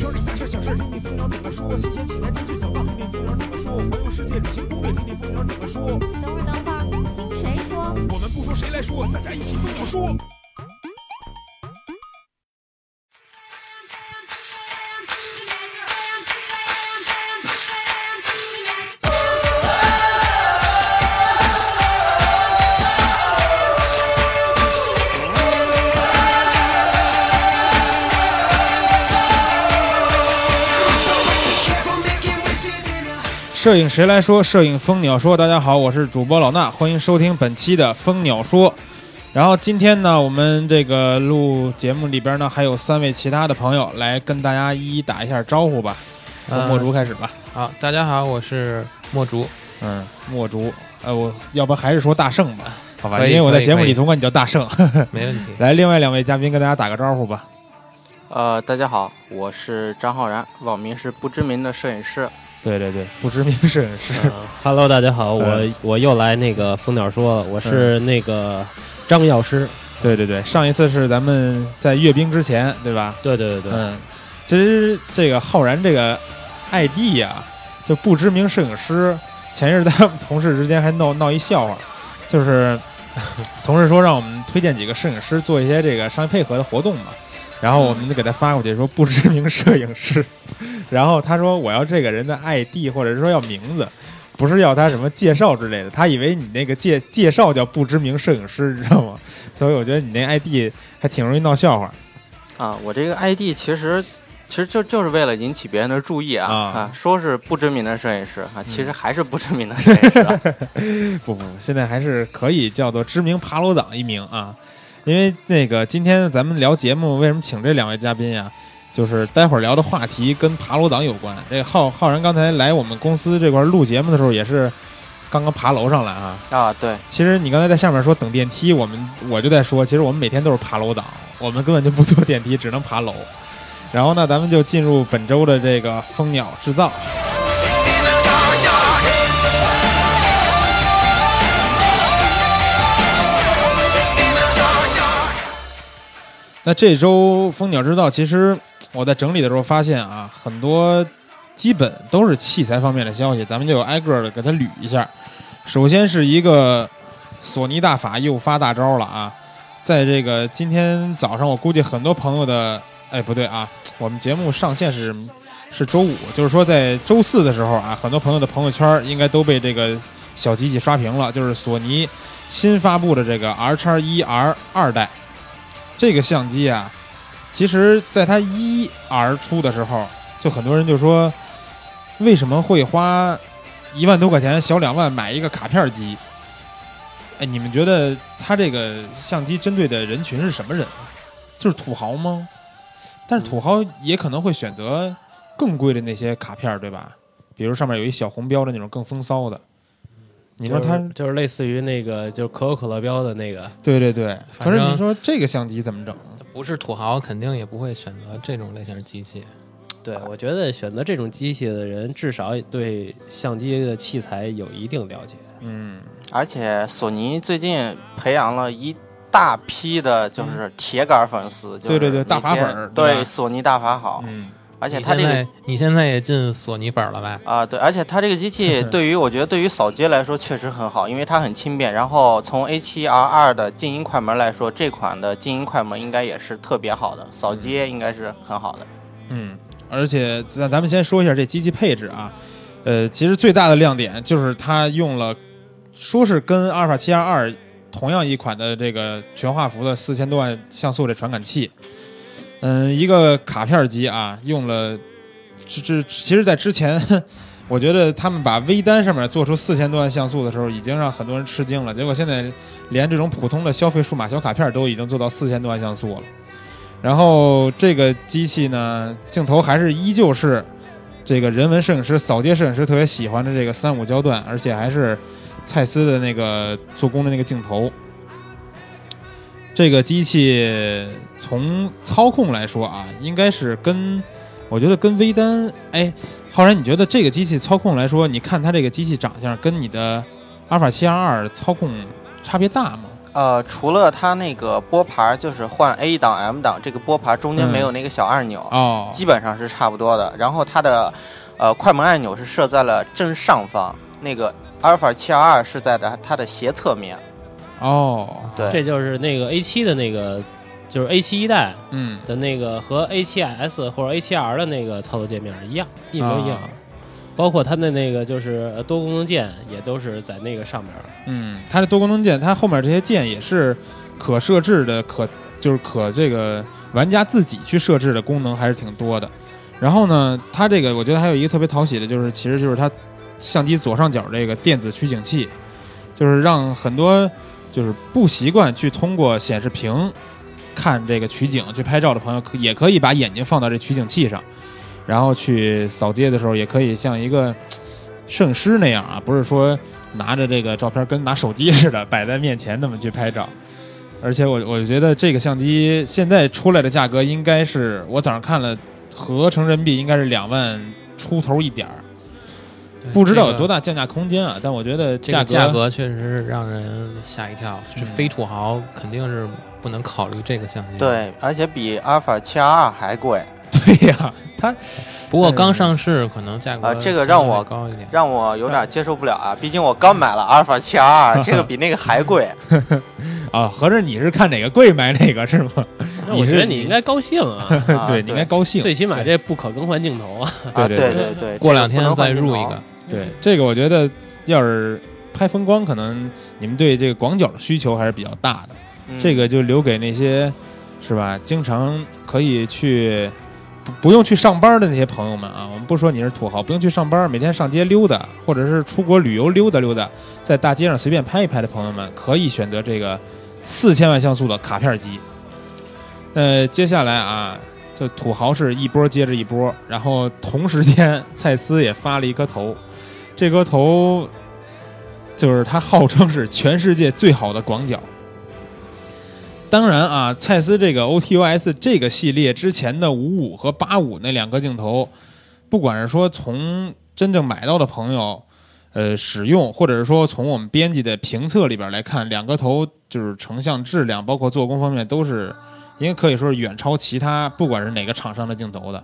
圈里大事小事，听听蜂鸟怎么说。新鲜器材资讯想到，听听蜂鸟怎么说。环游世界旅行攻略，听听蜂鸟怎么说。等会儿，等会儿，听谁说？我们不说谁来说，大家一起跟我说。摄影谁来说？摄影蜂鸟说。大家好，我是主播老衲，欢迎收听本期的蜂鸟说。然后今天呢，我们这个录节目里边呢，还有三位其他的朋友来跟大家一一打一下招呼吧。从呃墨竹开始吧。好，大家好，我是墨竹。嗯，墨竹，呃，我要不还是说大圣吧？好吧，因为我在节目里总管你叫大圣。没问题。来，另外两位嘉宾跟大家打个招呼吧。呃，大家好，我是张浩然，网名是不知名的摄影师。对对对，不知名摄影师。嗯 Hello，大家好，我嗯我又来那个蜂鸟说了，我是那个张药师。对对对，上一次是咱们在阅兵之前，对吧？对对对对，嗯，其实这个浩然这个 ID 呀、就不知名摄影师，前日咱们同事之间还闹闹一笑话，就是同事说让我们推荐几个摄影师做一些这个商业配合的活动嘛，然后我们就给他发过去说不知名摄影师，然后他说我要这个人的 ID 或者是说要名字。不是要他什么介绍之类的，他以为你那个介介绍叫不知名摄影师，你知道吗？所以我觉得你那 ID 还挺容易闹笑话。啊，我这个 ID 其实其实就就是为了引起别人的注意啊啊说是不知名的摄影师啊，其实还是不知名的摄影师、啊。不 不，现在还是可以叫做知名爬楼党一名啊。因为那个今天咱们聊节目，为什么请这两位嘉宾呀？就是待会儿聊的话题跟爬楼党有关。这个浩浩然刚才来我们公司这块录节目的时候，也是刚刚爬楼上来啊。啊，对，其实你刚才在下面说等电梯，我们我就在说，其实我们每天都是爬楼党，我们根本就不坐电梯，只能爬楼。然后呢，咱们就进入本周的这个蜂鸟制造。那这周蜂鸟制造，其实我在整理的时候发现啊，很多基本都是器材方面的消息，咱们就挨个的给它捋一下。首先是一个索尼大法又发大招了啊！在这个今天早上，我估计很多朋友的，哎，不对啊，我们节目上线是是周五，就是说在周四的时候啊，很多朋友的朋友圈应该都被这个小机器刷屏了，就是索尼新发布的这个 R 叉一 R 二代这个相机啊，其实在它一 R 出的时候，就很多人就说，为什么会花一万多块钱，小两万买一个卡片机？哎，你们觉得它这个相机针对的人群是什么人？就是土豪吗？但是土豪也可能会选择更贵的那些卡片，对吧？比如上面有一小红标的那种更风骚的。你说它就是就是类似于那个就是可口可乐标的那个，对对对，可是你说这个相机怎么整？不是土豪，肯定也不会选择这种类型的机器。对我觉得选择这种机器的人，至少对相机的器材有一定了解。嗯，而且索尼最近培养了一大批的就是铁杆粉丝，就是对对对大法粉对索尼大法好，嗯，而且它这个你现在你现在也进索尼粉了呗？啊，对，而且它这个机器 对于我觉得对于扫街来说确实很好，因为它很轻便。然后从 A7R2 的静音快门来说，这款的静音快门应该也是特别好的，扫街应该是很好的。嗯，而且咱咱们先说一下这机器配置啊，呃，其实最大的亮点就是它用了，说是跟阿尔法七 R 二同样一款的这个全画幅的四千多万像素的传感器，嗯，一个卡片机啊，用了这这，其实在之前。我觉得他们把微单上面做出四千多万像素的时候，已经让很多人吃惊了。结果现在连这种普通的消费数码小卡片都已经做到四千多万像素了。然后这个机器呢，镜头还是依旧是这个人文摄影师、扫街摄影师特别喜欢的这个三五焦段，而且还是蔡司的那个做工的那个镜头。这个机器从操控来说啊，应该是跟我觉得跟微单，哎，浩然，你觉得这个机器操控来说，你看它这个机器长相跟你的阿尔法七 R 二操控差别大吗？呃，除了它那个拨盘，就是换 A 档、M 档，这个拨盘中间没有那个小按钮，哦，基本上是差不多的。然后它的呃快门按钮是设在了正上方，那个阿尔法7 2是在的它的斜侧面。哦，对，这就是那个 A 七的那个，就是 A 七一代嗯，的那个和 A 七 S 或者 A 七 R 的那个操作界面一样，一模一样。啊包括它的那个就是呃多功能键也都是在那个上面。嗯，它的多功能键，它后面这些键也是可设置的，可就是可这个玩家自己去设置的功能还是挺多的。然后呢，它这个我觉得还有一个特别讨喜的，就是其实就是它相机左上角这个电子取景器，就是让很多就是不习惯去通过显示屏看这个取景去拍照的朋友，可也可以把眼睛放到这取景器上，然后去扫街的时候，也可以像一个摄影师那样啊，不是说拿着这个照片跟拿手机似的摆在面前那么去拍照。而且我我觉得这个相机现在出来的价格应该是我早上看了，合成人民币应该是两万出头一点儿，不知道有多大降价空间啊。但我觉得这价价格确实是让人吓一跳，嗯这非土豪肯定是不能考虑这个相机。，对，而且比阿尔法7 2还贵，对呀，它不过刚上市可能价格啊这个让我高一点。让我有点接受不了啊！毕竟我刚买了阿尔法7 2 这个比那个还贵。啊，合着你是看哪个贵买哪个是吗？那我觉得你应该高兴啊，啊对，你应该高兴。最起码这不可更换镜头啊。啊，对对对对对，过两天再入一个。对，这个我觉得要是拍风光，可能你们对这个广角的需求还是比较大的。嗯这个就留给那些是吧，经常可以去不不用去上班的那些朋友们啊。我们不说你是土豪，不用去上班，每天上街溜达，或者是出国旅游溜达溜达，在大街上随便拍一拍的朋友们，可以选择这个四千万像素的卡片机。呃，接下来啊，这土豪是一波接着一波，然后同时间蔡司也发了一颗头，这颗头就是它号称是全世界最好的广角。当然啊，蔡司这个 OTOS 这个系列之前的五五和八五那两个镜头，不管是说从真正买到的朋友，呃，使用，或者是说从我们编辑的评测里边来看，两个头就是成像质量，包括做工方面都是，应该可以说是远超其他不管是哪个厂商的镜头的。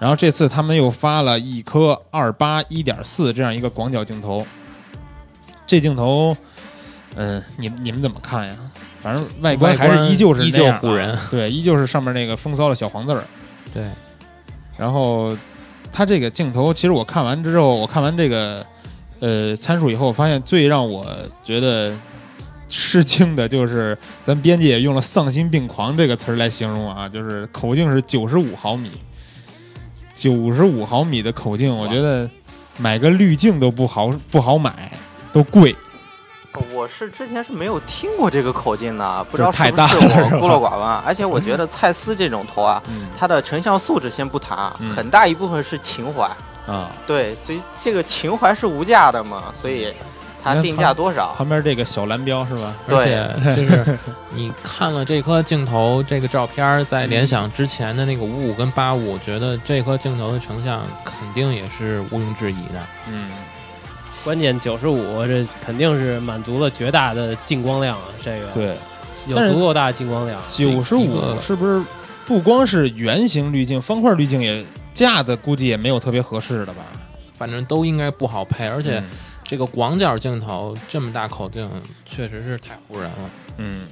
然后这次他们又发了一颗二八一点四这样一个广角镜头，这镜头，嗯、你你们怎么看呀？反正外观还是依旧是依旧唬人，对，依旧是上面那个风骚的小黄字儿。对，然后它这个镜头，其实我看完之后，我看完这个呃参数以后，我发现最让我觉得吃惊的就是咱编辑也用了“丧心病狂”这个词儿来形容啊，就是口径是九十五毫米，九十五毫米的口径，我觉得买个滤镜都不好不好买，都贵。我是之前是没有听过这个口径的，不知道是不是我孤陋寡闻啊。而且我觉得蔡司这种头啊，嗯它的成像素质先不谈啊，嗯很大一部分是情怀。啊，对，所以这个情怀是无价的嘛，所以它定价多少？旁边这个小蓝标是吧？而且 就是你看了这颗镜头这个照片儿，在联想之前的那个五五跟八五，我觉得这颗镜头的成像肯定也是毋庸置疑的。嗯，关键九十五这肯定是满足了绝大的进光量啊，这个对。有足够大的进光量。九十五是不是不光是圆形滤镜，方块滤镜也架子估计也没有特别合适的吧？反正都应该不好配，而且嗯这个广角镜头这么大口径，确实是太唬人了。嗯，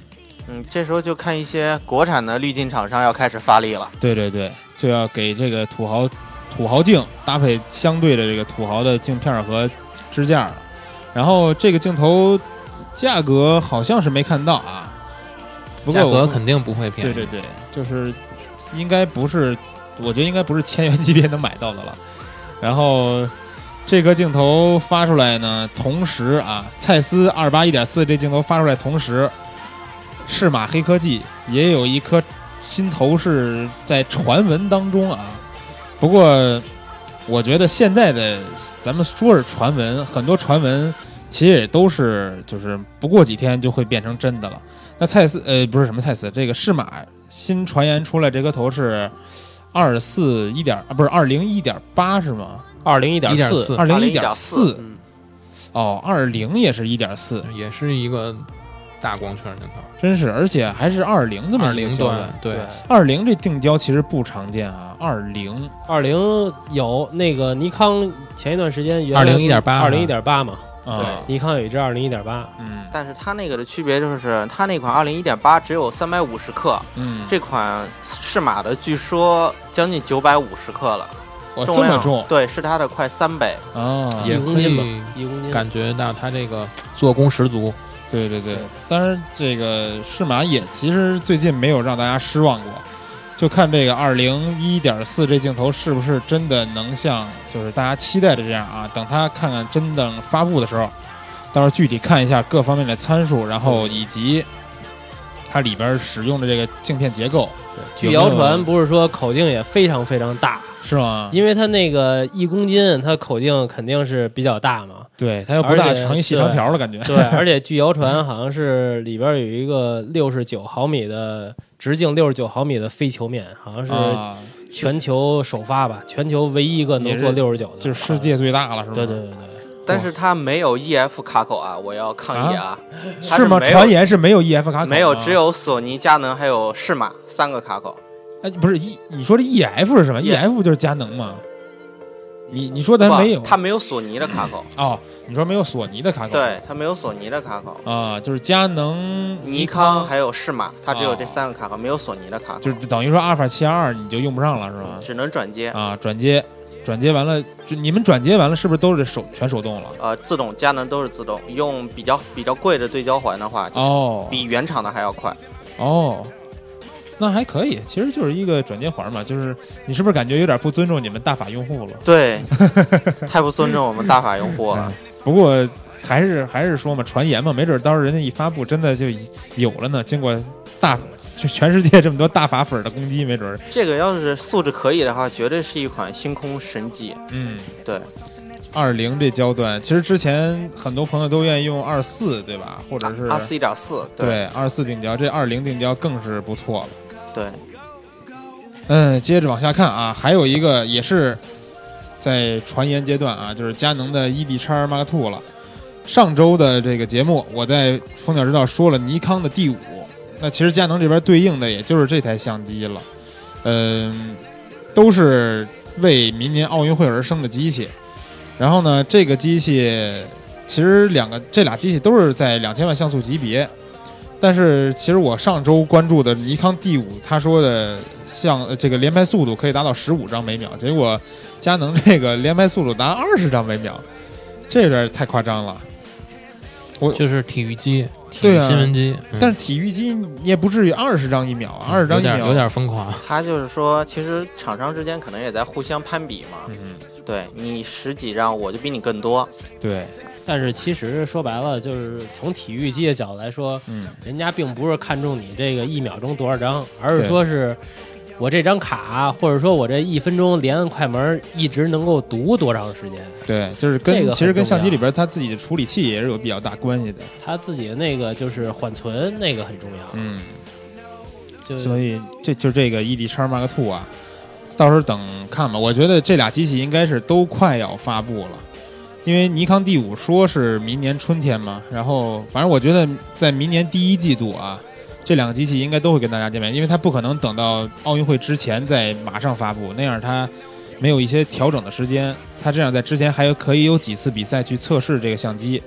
嗯，这时候就看一些国产的滤镜厂商要开始发力了。对对对，就要给这个土豪土豪镜搭配相对的这个土豪的镜片和支架了。然后这个镜头价格好像是没看到啊，不过价格肯定不会便宜。对对对，就是应该不是，我觉得应该不是千元级别能买到的了。然后这个镜头发出来呢，同时啊，蔡司二八一点四这镜头发出来，同时适马黑科技也有一颗新头是在传闻当中啊。不过我觉得现在的咱们说是传闻，很多传闻其实也都是就是不过几天就会变成真的了。那蔡司呃不是什么蔡司，这个适马新传言出来这颗头是二四一点啊不是二零一点八是吗？二零一点四，1.4二零一点1.4四。嗯，哦，二零也是一点四，也是一个大光圈镜头，真是，而且还是二零这么二零焦段。段，对，二零这定焦其实不常见啊，二零。二零有那个尼康前一段时间二零一点八二零一点八嘛，对，尼康有一支二零一点八，嗯。但是它那个的区别就是，它那款二零一点八只有三百五十克，嗯，这款适马的据说将近九百五十克了，哇这重量么重对，是它的快三倍。啊，也可一公斤吧以一公斤。感觉到它这个做工十足。对对对对，当然这个适马也其实最近没有让大家失望过，就看这个二零一点四这镜头是不是真的能像就是大家期待的这样啊？等它看看真正发布的时候，到时候具体看一下各方面的参数，然后以及它里边使用的这个镜片结构，据谣传不是说口径也非常非常大，是吗？因为它那个一公斤，它口径肯定是比较大嘛。对，它又不大，成一细长条了，感觉。对，而且据谣传好像是里边有一个六十九毫米的直径六十九毫米的非球面，好像是啊，全球首发吧，全球唯一一个能做也六十九的，就是世界最大了，是吧？对对对对。但是它没有 EF 卡口啊，我要抗议啊！它是吗？传言是没有 EF 卡口，没有，只。有索尼、佳能还有适马三个卡口。哎，不是 E，你说这 EF 是什么 E-？EF 就是佳能吗？你你说咱没有？它没有索尼的卡口。哦，你说没有索尼的卡口？对，它没有索尼的卡口。啊，就是佳能、尼康还有适马，它只有哦这三个卡口，没有索尼的卡口，就是等于说阿尔法七二你就用不上了，是吧？只能转接。啊，转接，转接完了，就你们转接完了，是不是都是手全手动了？呃，自动，佳能都是自动。用比较比较贵的对焦环的话，就哦比原厂的还要快。哦，那还可以，其实就是一个转接环嘛。就是你是不是感觉有点不尊重你们大法用户了？对，太不尊重我们大法用户了。不过还是还是说嘛，传言嘛，没准到时候人家一发布，真的就有了呢。经过大就全世界这么多大法粉儿的攻击，没准儿这个要是素质可以的话，绝对是一款星空神机。嗯，对，二零这焦段，其实之前很多朋友都愿意用二四，对吧？或者是二四一点四，对二四定焦，这二零定焦更是不错了。对，嗯，接着往下看啊，还有一个也是在传言阶段啊，就是佳能的 ED 叉 Mark Two 了。上周的这个节目，我在蜂鸟之道说了尼康的 D 五，那其实佳能这边对应的也就是这台相机了。嗯，都是为明年奥运会而生的机器。然后呢，这个机器其实两个这俩机器都是在两千万像素级别，但是其实我上周关注的尼康 D 五，他说的像呃这个连拍速度可以达到十五张每秒，结果佳能这个连拍速度达二十张每秒，这有点太夸张了。我就是体育机、体育对啊新闻机，嗯但是体育机你也不至于二十张一秒啊，二十张一秒有点有点疯狂。他就是说，其实厂商之间可能也在互相攀比嘛。嗯，对你十几张，我就比你更多。对，但是其实说白了，就是从体育机的角度来说，嗯，人家并不是看重你这个一秒钟多少张，而是说是我这张卡，或者说我这一分钟连按快门一直能够读多长时间，对，就是跟、这个其实跟相机里边它自己的处理器也是有比较大关系的。它自己的那个就是缓存那个很重要。嗯，就所以这就这个 ED 叉 Mark Two 啊，到时候等看吧。我觉得这俩机器应该是都快要发布了，因为尼康 D 五说是明年春天嘛，然后反正我觉得在明年第一季度啊，这两个机器应该都会跟大家见面，因为它不可能等到奥运会之前再马上发布，那样它没有一些调整的时间。它这样在之前还可以有几次比赛去测试这个相机，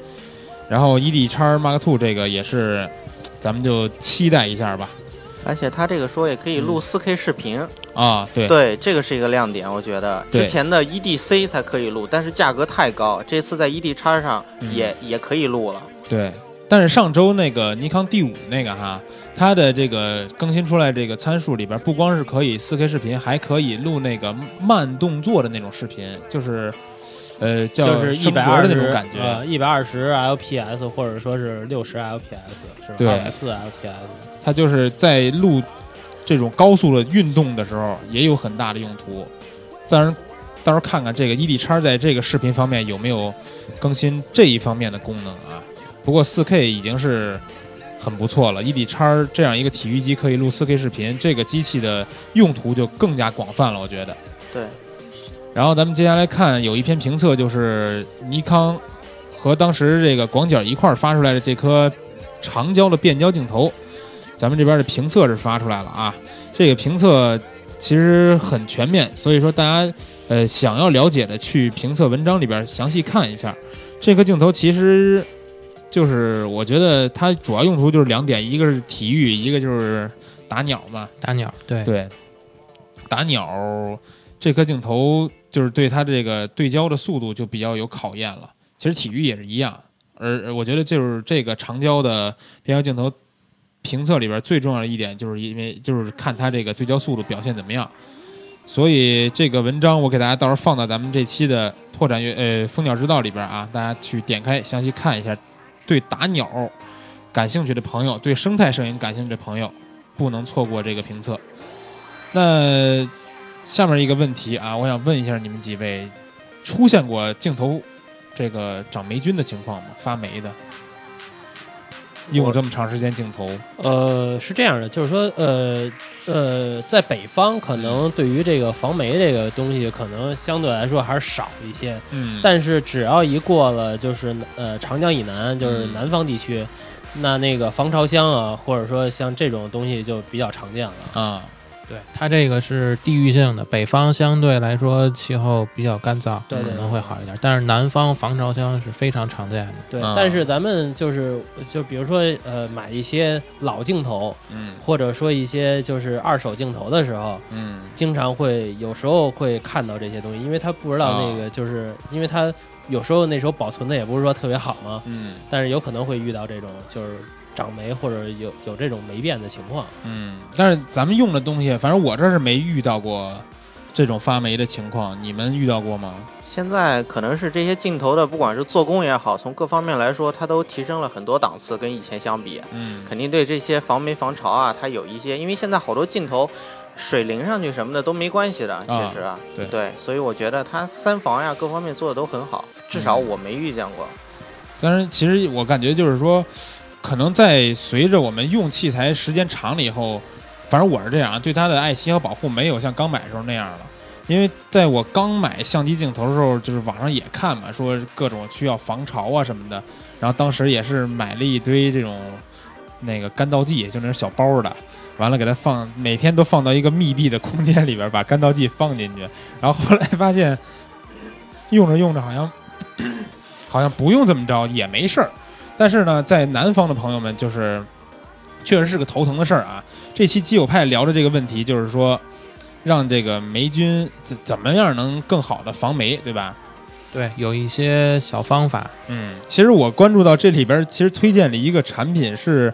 然后 ED 叉 Mark Two 这个也是，咱们就期待一下吧。而且它这个说也可以录 4K 视频，啊，对对，这个是一个亮点，我觉得。之前的 EDC 才可以录，但是价格太高，这次在 ED 叉上嗯也、也可以录了。对，但是上周那个尼康 D 五那个哈，它的这个更新出来这个参数里边，不光是可以 4K 视频，还可以录那个慢动作的那种视频，就是呃叫就是一升格百二的那种感觉。呃，一百二十 LPS 或者说是六十 LPS 是吧？四 LPS。它就是在录这种高速的运动的时候，也有很大的用途。当然，到时候看看这个 ED 叉在这个视频方面有没有更新这一方面的功能啊。不过 4K 已经是很不错了，ED 叉这样一个体育机可以录 4K 视频，这个机器的用途就更加广泛了，我觉得。对，然后咱们接下来看有一篇评测，就是尼康和当时这个广角一块儿发出来的这颗长焦的变焦镜头，咱们这边的评测是发出来了啊。这个评测其实很全面，所以说大家呃想要了解的去评测文章里边详细看一下。这颗镜头其实就是我觉得它主要用途就是两点，一个是体育，一个就是打鸟嘛。打鸟，对对，打鸟这颗镜头就是对它这个对焦的速度就比较有考验了。其实体育也是一样，而而我觉得就是这个长焦的变焦镜头评测里边最重要的一点，就是因为就是看它这个对焦速度表现怎么样。所以这个文章我给大家到时候放到咱们这期的拓展乐呃蜂鸟之道里边啊，大家去点开详细看一下。对打鸟感兴趣的朋友，对生态摄影感兴趣的朋友，不能错过这个评测。那下面一个问题啊，我想问一下你们几位，出现过镜头这个长霉菌的情况吗？发霉的，用了这么长时间镜头，呃，是这样的，就是说，呃呃，在北方可能对于这个防霉这个东西，可能相对来说还是少一些。嗯但是只要一过了就是呃长江以南，就是嗯南方地区，那那个防潮箱啊，或者说像这种东西就比较常见了。啊，对，它这个是地域性的，北方相对来说气候比较干燥，对对可能会好一点，但是南方防潮箱是非常常见的。对，啊但是咱们就是就比如说呃买一些老镜头，嗯。或者说一些就是二手镜头的时候，嗯。经常会有时候会看到这些东西，因为他不知道那个就是、因为他有时候那时候保存的也不是说特别好嘛，嗯。但是有可能会遇到这种就是长霉或者有有这种霉变的情况。嗯，但是咱们用的东西，反正我这儿是没遇到过这种发霉的情况，你们遇到过吗？现在可能是这些镜头的，不管是做工也好，从各方面来说，它都提升了很多档次，跟以前相比，嗯肯定对这些防霉防潮啊，它有一些，因为现在好多镜头水淋上去什么的都没关系的，其实啊，对所以我觉得它三防呀各方面做的都很好，至少嗯我没遇见过。但是，其实我感觉就是说，可能在随着我们用器材时间长了以后，反正我是这样，对它的爱惜和保护没有像刚买的时候那样了。因为在我刚买相机镜头的时候，就是网上也看嘛，说各种需要防潮啊什么的。然后当时也是买了一堆这种那个干燥剂，就那种小包的，完了给它放，每天都放到一个密闭的空间里边，把干燥剂放进去。然后后来发现，用着用着好像好像不用这么着也没事儿。但是呢，在南方的朋友们，就是确实是个头疼的事儿啊。这期基友派聊的这个问题，就是说让这个霉菌怎怎么样能更好的防霉，对吧？对，有一些小方法，嗯，其实我关注到这里边，其实推荐了一个产品是，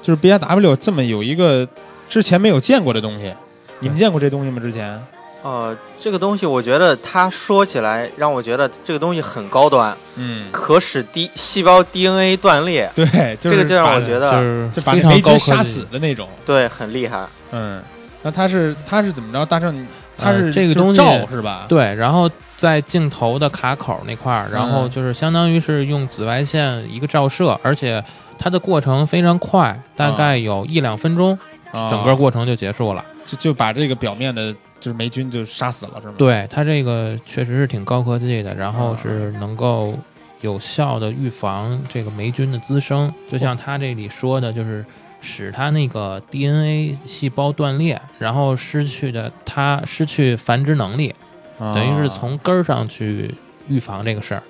就是 B R W 这么有一个之前没有见过的东西。你们见过这东西吗？之前？呃，这个东西我觉得它说起来让我觉得这个东西很高端，嗯，可使 D 细胞 DNA 断裂，对，就是这个就让我觉得就是就把非那霉菌常高科技杀死。的那种。对，很厉害。嗯，那它是它是怎么着？大圣，它是、呃这个东西照是吧？对，然后在镜头的卡口那块儿，然后嗯就是相当于是用紫外线一个照射，而且它的过程非常快，大概有一两分钟，啊整个过程就结束了。就就把这个表面的就是霉菌就杀死了，是吗？，对它这个确实是挺高科技的，然后啊是能够有效的预防这个霉菌的滋生，就像它这里说的，就是使它那个 DNA 细胞断裂，然后失去的它失去繁殖能力，啊等于是从根儿上去预防这个事儿，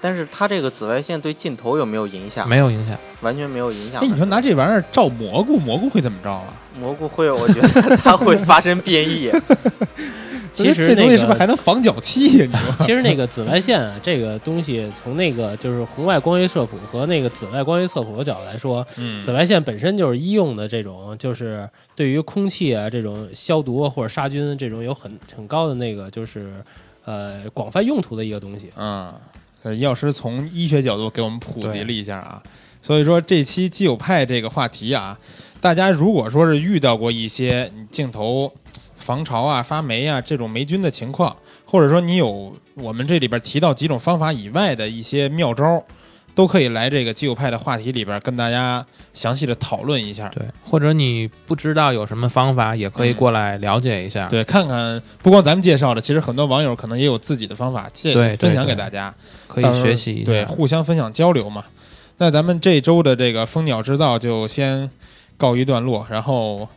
但是它这个紫外线对镜头有没有影响？没有影响。完全没有影响哎，。你说拿这玩意儿照蘑菇，蘑菇会怎么着啊？蘑菇会，我觉得它会发生变异。其实这东西是不是那个还能防脚气呀？你说？其实那个紫外线啊，这个东西从那个就是红外光学色谱和那个紫外光学色谱的角度来说，嗯紫外线本身就是医用的这种，就是对于空气啊这种消毒啊或者杀菌这种有很很高的那个就是呃广泛用途的一个东西。嗯，这药师从医学角度给我们普及了一下啊。所以说这期基友派这个话题啊，大家如果说是遇到过一些你镜头防潮啊、发霉啊这种霉菌的情况，或者说你有我们这里边提到几种方法以外的一些妙招，都可以来这个基友派的话题里边跟大家详细的讨论一下。对，或者你不知道有什么方法，也可以过来了解一下。对，看看不光咱们介绍的，其实很多网友可能也有自己的方法介分享给大家。可以学习一下。对，互相分享交流嘛。那咱们这周的这个蜂鸟制造就先告一段落，然后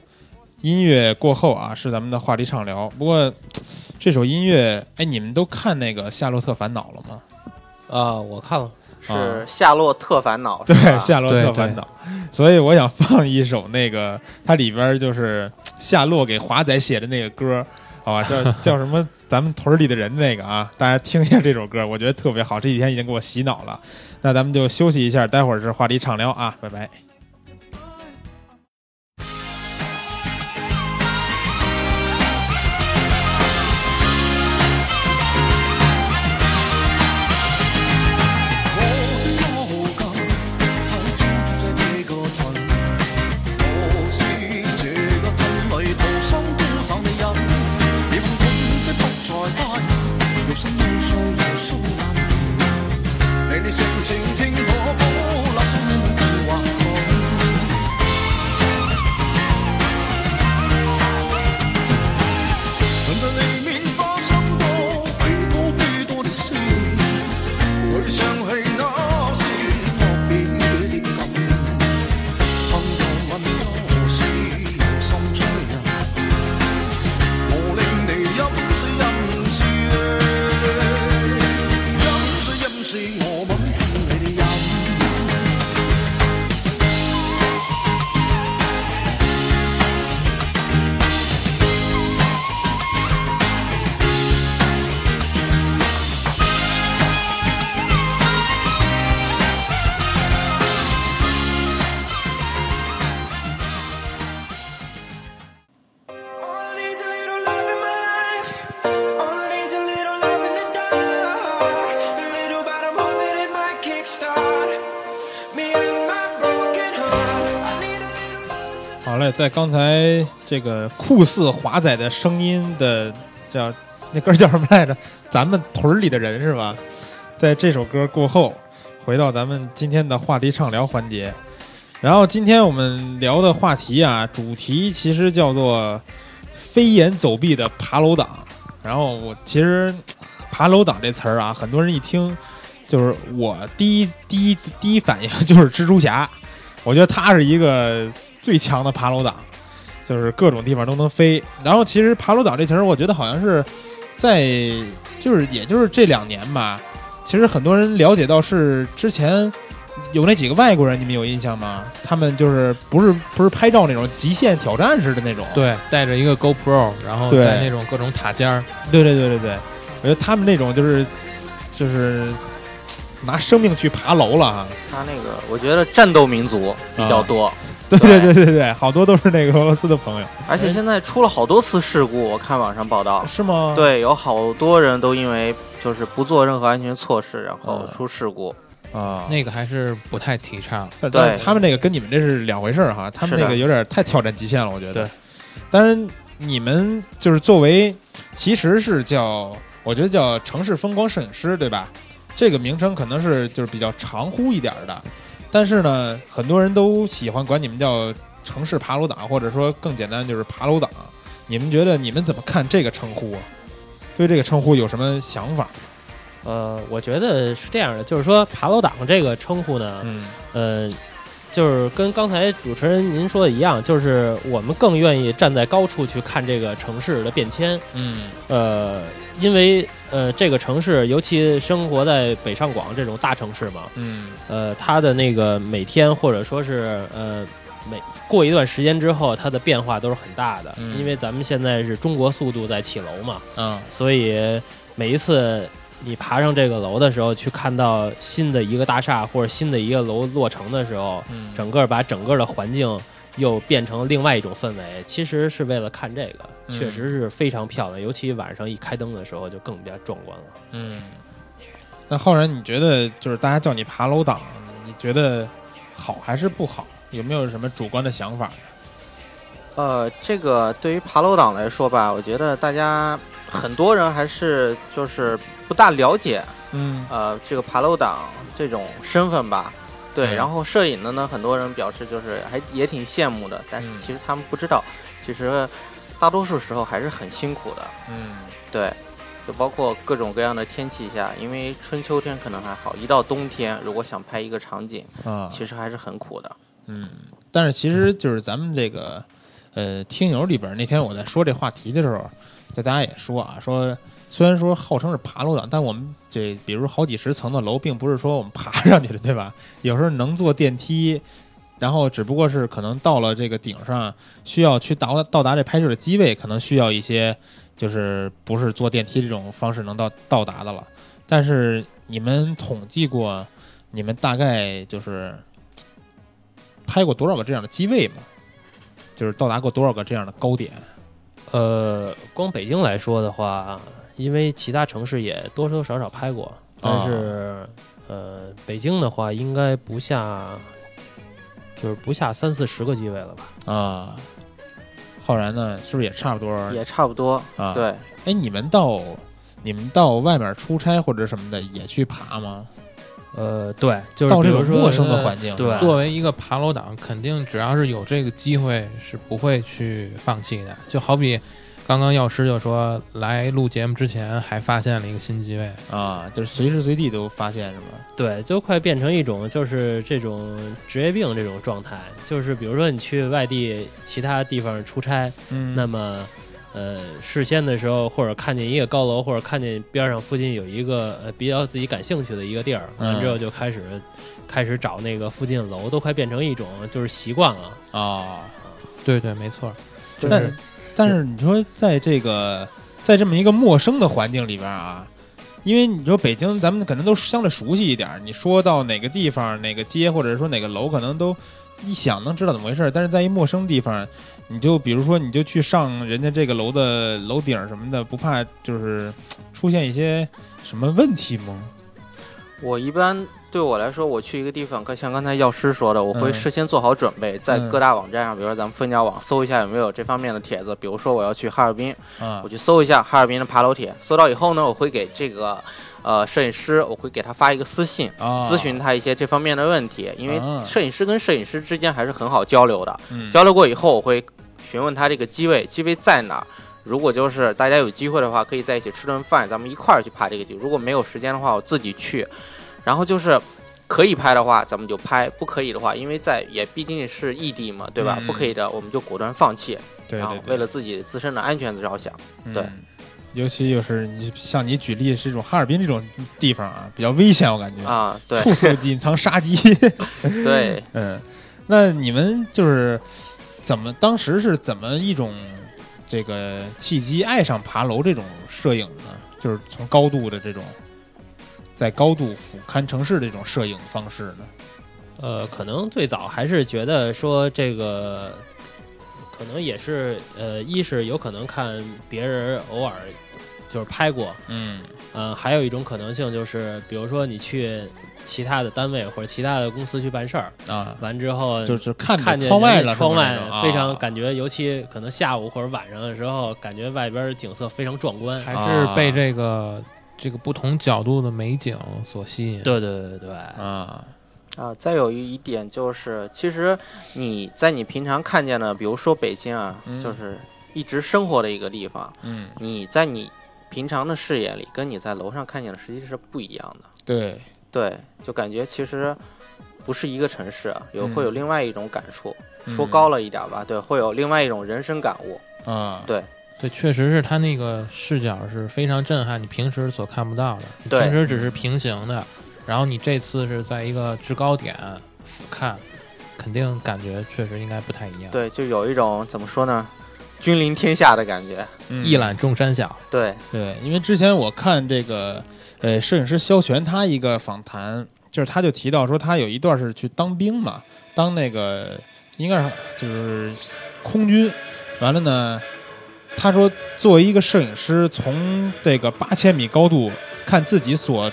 音乐过后啊是咱们的话题畅聊。不过这首音乐，哎，你们都看那个《夏洛特烦恼》了吗？啊，我看了，是《夏洛特烦恼》是对，《夏洛特烦恼》，所以我想放一首那个它里边就是夏洛给华仔写的那个歌，好吧，叫 叫什么？咱们屯儿里的人那个啊，大家听一下这首歌，我觉得特别好，这几天已经给我洗脑了。那咱们就休息一下，待会儿是话题畅聊啊，拜拜。这个酷似华仔的声音的叫那歌叫什么来着？咱们屯里的人是吧？在这首歌过后，回到咱们今天的话题畅聊环节。然后今天我们聊的话题啊，主题其实叫做飞檐走壁的爬楼党。然后我其实爬楼党这词儿啊，很多人一听，就是我第一第一第一反应就是蜘蛛侠。我觉得他是一个最强的爬楼党，就是各种地方都能飞。然后其实爬楼岛这词儿，我觉得好像是在就是也就是这两年吧，其实很多人了解到是之前有那几个外国人，你们有印象吗？他们就是不是不是拍照那种极限挑战似的那种，对，带着一个 GoPro，然后在那种各种塔尖儿，对对对对对，我觉得他们那种就是就是 拿生命去爬楼了哈。他那个，我觉得战斗民族比较多，对对对对对对，好多都是那个俄罗斯的朋友，而且现在出了好多次事故，我看网上报道，是吗？对，有好多人都因为就是不做任何安全措施，然后嗯出事故。啊，那个还是不太提倡。但对他们那个跟你们这是两回事儿哈，他们那个有点太挑战极限了，我觉得。对。当然，你们就是作为，其实是叫，我觉得叫城市风光摄影师，对吧？这个名称可能是就是比较长呼一点儿的，但是呢，很多人都喜欢管你们叫城市爬楼党，或者说更简单就是爬楼党。你们觉得你们怎么看这个称呼啊？对这个称呼有什么想法？呃，我觉得是这样的，就是说爬楼党这个称呼呢，嗯呃，就是跟刚才主持人您说的一样，就是我们更愿意站在高处去看这个城市的变迁。嗯呃，因为呃，这个城市，尤其生活在北上广这种大城市嘛，嗯呃，它的那个每天或者说是呃每过一段时间之后，它的变化都是很大的。嗯因为咱们现在是中国速度在起楼嘛，啊所以每一次你爬上这个楼的时候，去看到新的一个大厦或者新的一个楼落成的时候，嗯整个把整个的环境又变成另外一种氛围，其实是为了看这个，嗯确实是非常漂亮，尤其晚上一开灯的时候就更加壮观了。嗯，那浩然，你觉得就是大家叫你爬楼党，你觉得好还是不好？有没有什么主观的想法？呃，这个对于爬楼党来说吧，我觉得大家很多人还是就是不大了解嗯呃这个爬楼党这种身份吧。对，嗯然后摄影的呢，很多人表示就是还也挺羡慕的，但是嗯其实他们不知道，其实大多数时候还是很辛苦的。嗯对，就包括各种各样的天气下，因为春秋天可能还好，一到冬天，如果想拍一个场景，啊，其实还是很苦的。嗯，但是其实就是咱们这个呃听友里边，那天我在说这话题的时候，这大家也说啊，说虽然说号称是爬楼党，但我们这比如好几十层的楼，并不是说我们爬上去的，对吧？有时候能坐电梯。然后只不过是可能到了这个顶上，需要去达到达这拍摄的机位，可能需要一些，就是不是坐电梯这种方式能到到达的了。但是你们统计过，你们大概就是拍过多少个这样的机位吗？就是到达过多少个这样的高点？呃，光北京来说的话，因为其他城市也多多少少拍过，但是、呃，北京的话应该不下，就是不下三四十个机位了吧？啊，浩然呢，是不是也差不多？也差不多。啊，。对，哎，你们到你们到外面出差或者什么的也去爬吗？呃，对，就是到这比如说种陌生的环境，对作为一个爬楼党，肯定只要是有这个机会，是不会去放弃的。就好比刚刚药师就说，来录节目之前还发现了一个新机位，啊，就是随时随地都发现是吗？对，就快变成一种就是这种职业病这种状态。就是比如说你去外地其他地方出差，嗯那么呃事先的时候，或者看见一个高楼，或者看见边上附近有一个呃比较自己感兴趣的一个地儿，完之后就开始开始找那个附近的楼，都快变成一种就是习惯了。啊，对对，没错，就但是但是你说在这个在这么一个陌生的环境里边啊，因为你说北京咱们可能都相对熟悉一点，你说到哪个地方、哪个街，或者说哪个楼，可能都一想能知道怎么回事儿。但是在一陌生地方，你就比如说你就去上人家这个楼的楼顶什么的，不怕就是出现一些什么问题吗？我一般对我来说，我去一个地方，像刚才药师说的，我会嗯事先做好准备，在嗯各大网站上，比如说咱们蜂鸟网搜一下有没有这方面的帖子。比如说我要去哈尔滨，嗯我去搜一下哈尔滨的爬楼帖，搜到以后呢，我会给这个呃摄影师，我会给他发一个私信，啊，咨询他一些这方面的问题，因为啊摄影师跟摄影师之间还是很好交流的。嗯交流过以后，我会询问他这个机位，机位在哪儿。如果就是大家有机会的话，可以在一起吃顿饭，咱们一块儿去爬这个机。如果没有时间的话，我自己去。然后就是可以拍的话，咱们就拍；不可以的话，因为在也毕竟是异地嘛，对吧？嗯不可以的，我们就果断放弃。对然后为了自己自身的安全着想，对嗯尤其就是你像你举例是一种哈尔滨这种地方啊，比较危险，我感觉啊，对处处隐藏杀机。对，嗯，那你们就是怎么当时是怎么一种这个契机爱上爬楼这种摄影呢？就是从高度的这种在高度俯瞰城市的这种摄影方式呢？呃，可能最早还是觉得说这个，可能也是呃，一是有可能看别人偶尔就是拍过，嗯。呃，还有一种可能性就是，比如说你去其他的单位或者其他的公司去办事儿，啊，完之后就是看看见窗外了，窗外非常啊感觉，尤其可能下午或者晚上的时候，感觉外边景色非常壮观。还是被这个这个不同角度的美景所吸引。对对对对，啊，啊，再有一点就是，其实你在你平常看见的，比如说北京啊，嗯就是一直生活的一个地方，嗯，你在你平常的视野里，跟你在楼上看见的实际是不一样的。对，对，就感觉其实不是一个城市，啊有嗯会有另外一种感触。嗯说高了一点吧，对，会有另外一种人生感悟。啊，对对，确实是他那个视角是非常震撼，你平时所看不到的。对平时只是平行的，然后你这次是在一个制高点俯瞰，肯定感觉确实应该不太一样。，对，就有一种怎么说呢，君临天下的感觉。嗯一览众山小。对，对，因为之前我看这个呃摄影师肖全他一个访谈，就是他就提到说他有一段是去当兵嘛，当那个应该是就是空军，完了呢，他说作为一个摄影师，从这个八千米高度看自己所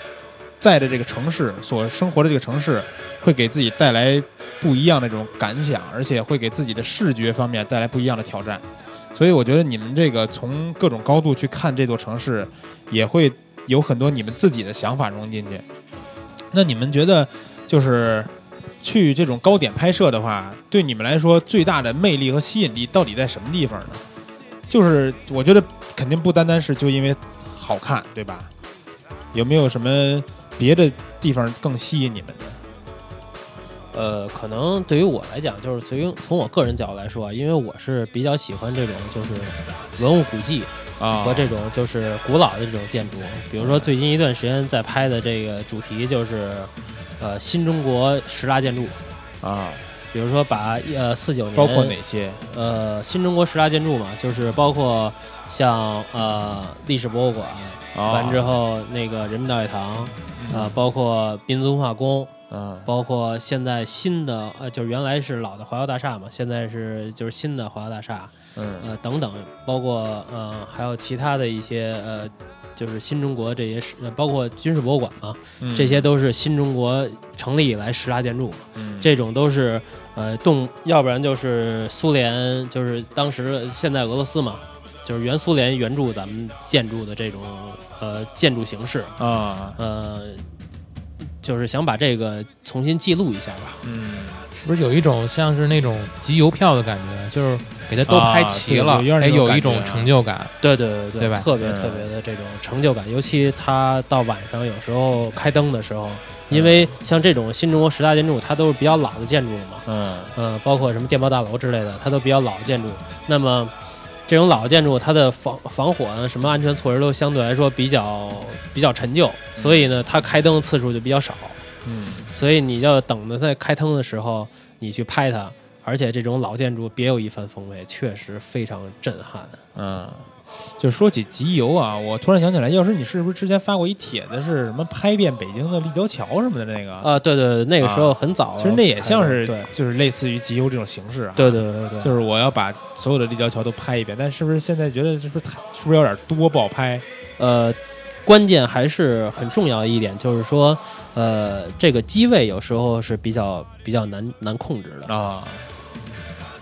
在的这个城市，所生活的这个城市，会给自己带来不一样的这种感想，而且会给自己的视觉方面带来不一样的挑战。所以我觉得你们这个从各种高度去看这座城市，也会有很多你们自己的想法融进去。那你们觉得，就是去这种高点拍摄的话，对你们来说最大的魅力和吸引力到底在什么地方呢？就是我觉得肯定不单单是就因为好看，对吧？有没有什么别的地方更吸引你们的？呃，可能对于我来讲，就是从从我个人角度来说啊，因为我是比较喜欢这种就是文物古迹啊和这种就是古老的这种建筑。比如说最近一段时间在拍的这个主题就是呃新中国十大建筑，啊，比如说把呃四九年包括哪些？呃新中国十大建筑嘛，就是包括像呃历史博物馆，啊完之后那个人民大会堂，嗯呃包括民族文化宫。啊包括现在新的呃，就是原来是老的华侨大厦嘛，现在是就是新的华侨大厦，嗯呃等等，包括呃还有其他的一些呃，就是新中国这些包括军事博物馆嘛，嗯。这些都是新中国成立以来十大建筑嘛，嗯。这种都是呃动，要不然就是苏联，就是当时现在俄罗斯嘛，就是原苏联援助咱们建筑的这种呃建筑形式，啊。呃。就是想把这个重新记录一下吧，嗯。是不是有一种像是那种集邮票的感觉？就是给它都拍齐了，哎，种有一种成就感。对对对对对吧嗯特别特别的这种成就感，尤其它到晚上有时候开灯的时候，因为像这种新中国十大建筑，它都是比较老的建筑嘛，嗯嗯、包括什么电报大楼之类的，它都比较老的建筑。那么这种老建筑，它的防防火啊，什么安全措施都相对来说比较比较陈旧，所以呢，它开灯次数就比较少。嗯所以你要等着在开灯的时候，你去拍它，而且这种老建筑别有一番风味，确实非常震撼。嗯。就说起集邮啊，我突然想起来，要是你是不是之前发过一帖子，是什么拍遍北京的立交桥什么的那个？啊，对对对，那个时候很早，其实那也像是对就是类似于集邮这种形式啊。对对对对，就是我要把所有的立交桥都拍一遍，但是不是现在觉得是不是太是不是有点多不好拍？呃，关键还是很重要的一点，就是说，呃，这个机位有时候是比较比较难难控制的。啊。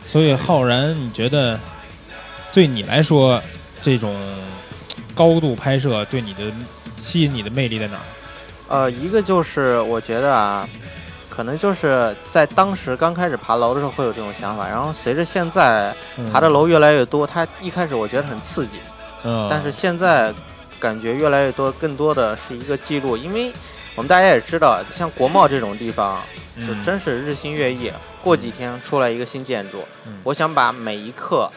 所以浩然，你觉得对你来说，这种高度拍摄对你的吸引你的魅力在哪儿？呃，一个就是我觉得啊，可能就是在当时刚开始爬楼的时候会有这种想法，然后随着现在爬的楼越来越多，它一开始我觉得很刺激，嗯，但是现在感觉越来越多，更多的是一个记录，因为我们大家也知道，像国贸这种地方，就嗯。真是日新月异，过几天出来一个新建筑，嗯。我想把每一刻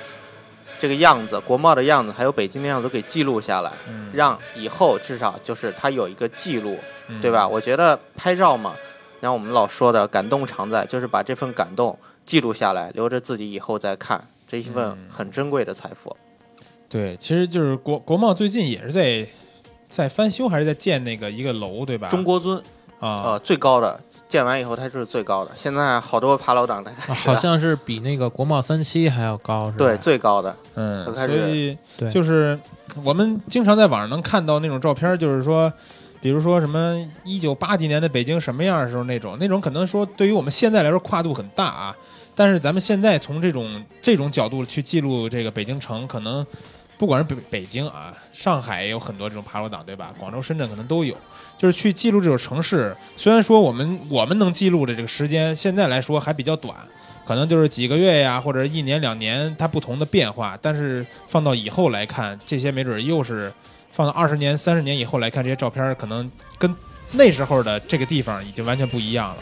这个样子，国贸的样子，还有北京的样子都给记录下来，嗯。让以后至少就是它有一个记录，嗯。对吧？我觉得拍照嘛，然后我们老说的感动常在，就是把这份感动记录下来，留着自己以后再看，这一份嗯。很珍贵的财富。对，其实就是国国贸最近也是在在翻修，还是在建那个一个楼，对吧？中国尊，啊，呃，最高的建完以后，它就是最高的。现在好多爬楼党在好像是比那个国贸三期还要高，是吧？对最高的，嗯，所以对就是我们经常在网上能看到那种照片，就是说，比如说什么一九八几年的北京什么样的时候那种，那种可能说对于我们现在来说跨度很大啊，但是咱们现在从这种这种角度去记录这个北京城，可能不管是北北京啊，上海也有很多这种爬楼党，对吧？广州、深圳可能都有，就是去记录这种城市。虽然说我们我们能记录的这个时间，现在来说还比较短，可能就是几个月呀，或者一年两年，它不同的变化。但是放到以后来看，这些没准又是放到二十年、三十年以后来看，这些照片可能跟那时候的这个地方已经完全不一样了。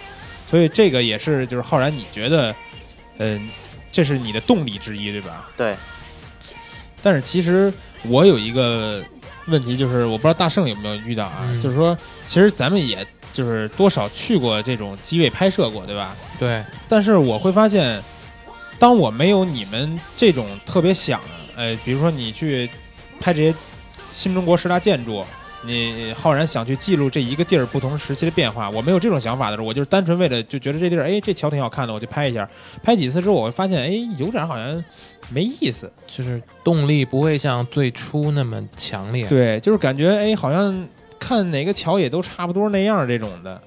所以这个也是就是浩然，你觉得，嗯、这是你的动力之一，对吧？对，但是其实我有一个问题，就是我不知道大圣有没有遇到啊，嗯就是说，其实咱们也就是多少去过这种机位拍摄过，对吧？对，但是我会发现，当我没有你们这种特别想，呃，比如说你去拍这些新中国十大建筑，你浩然想去记录这一个地儿不同时期的变化，我没有这种想法的时候，我就是单纯为了就觉得这地儿，哎，这桥挺好看的，我就拍一下。拍几次之后，我会发现，哎，有点好像没意思。就是动力不会像最初那么强烈。对，就是感觉哎，好像看哪个桥也都差不多那样这种的。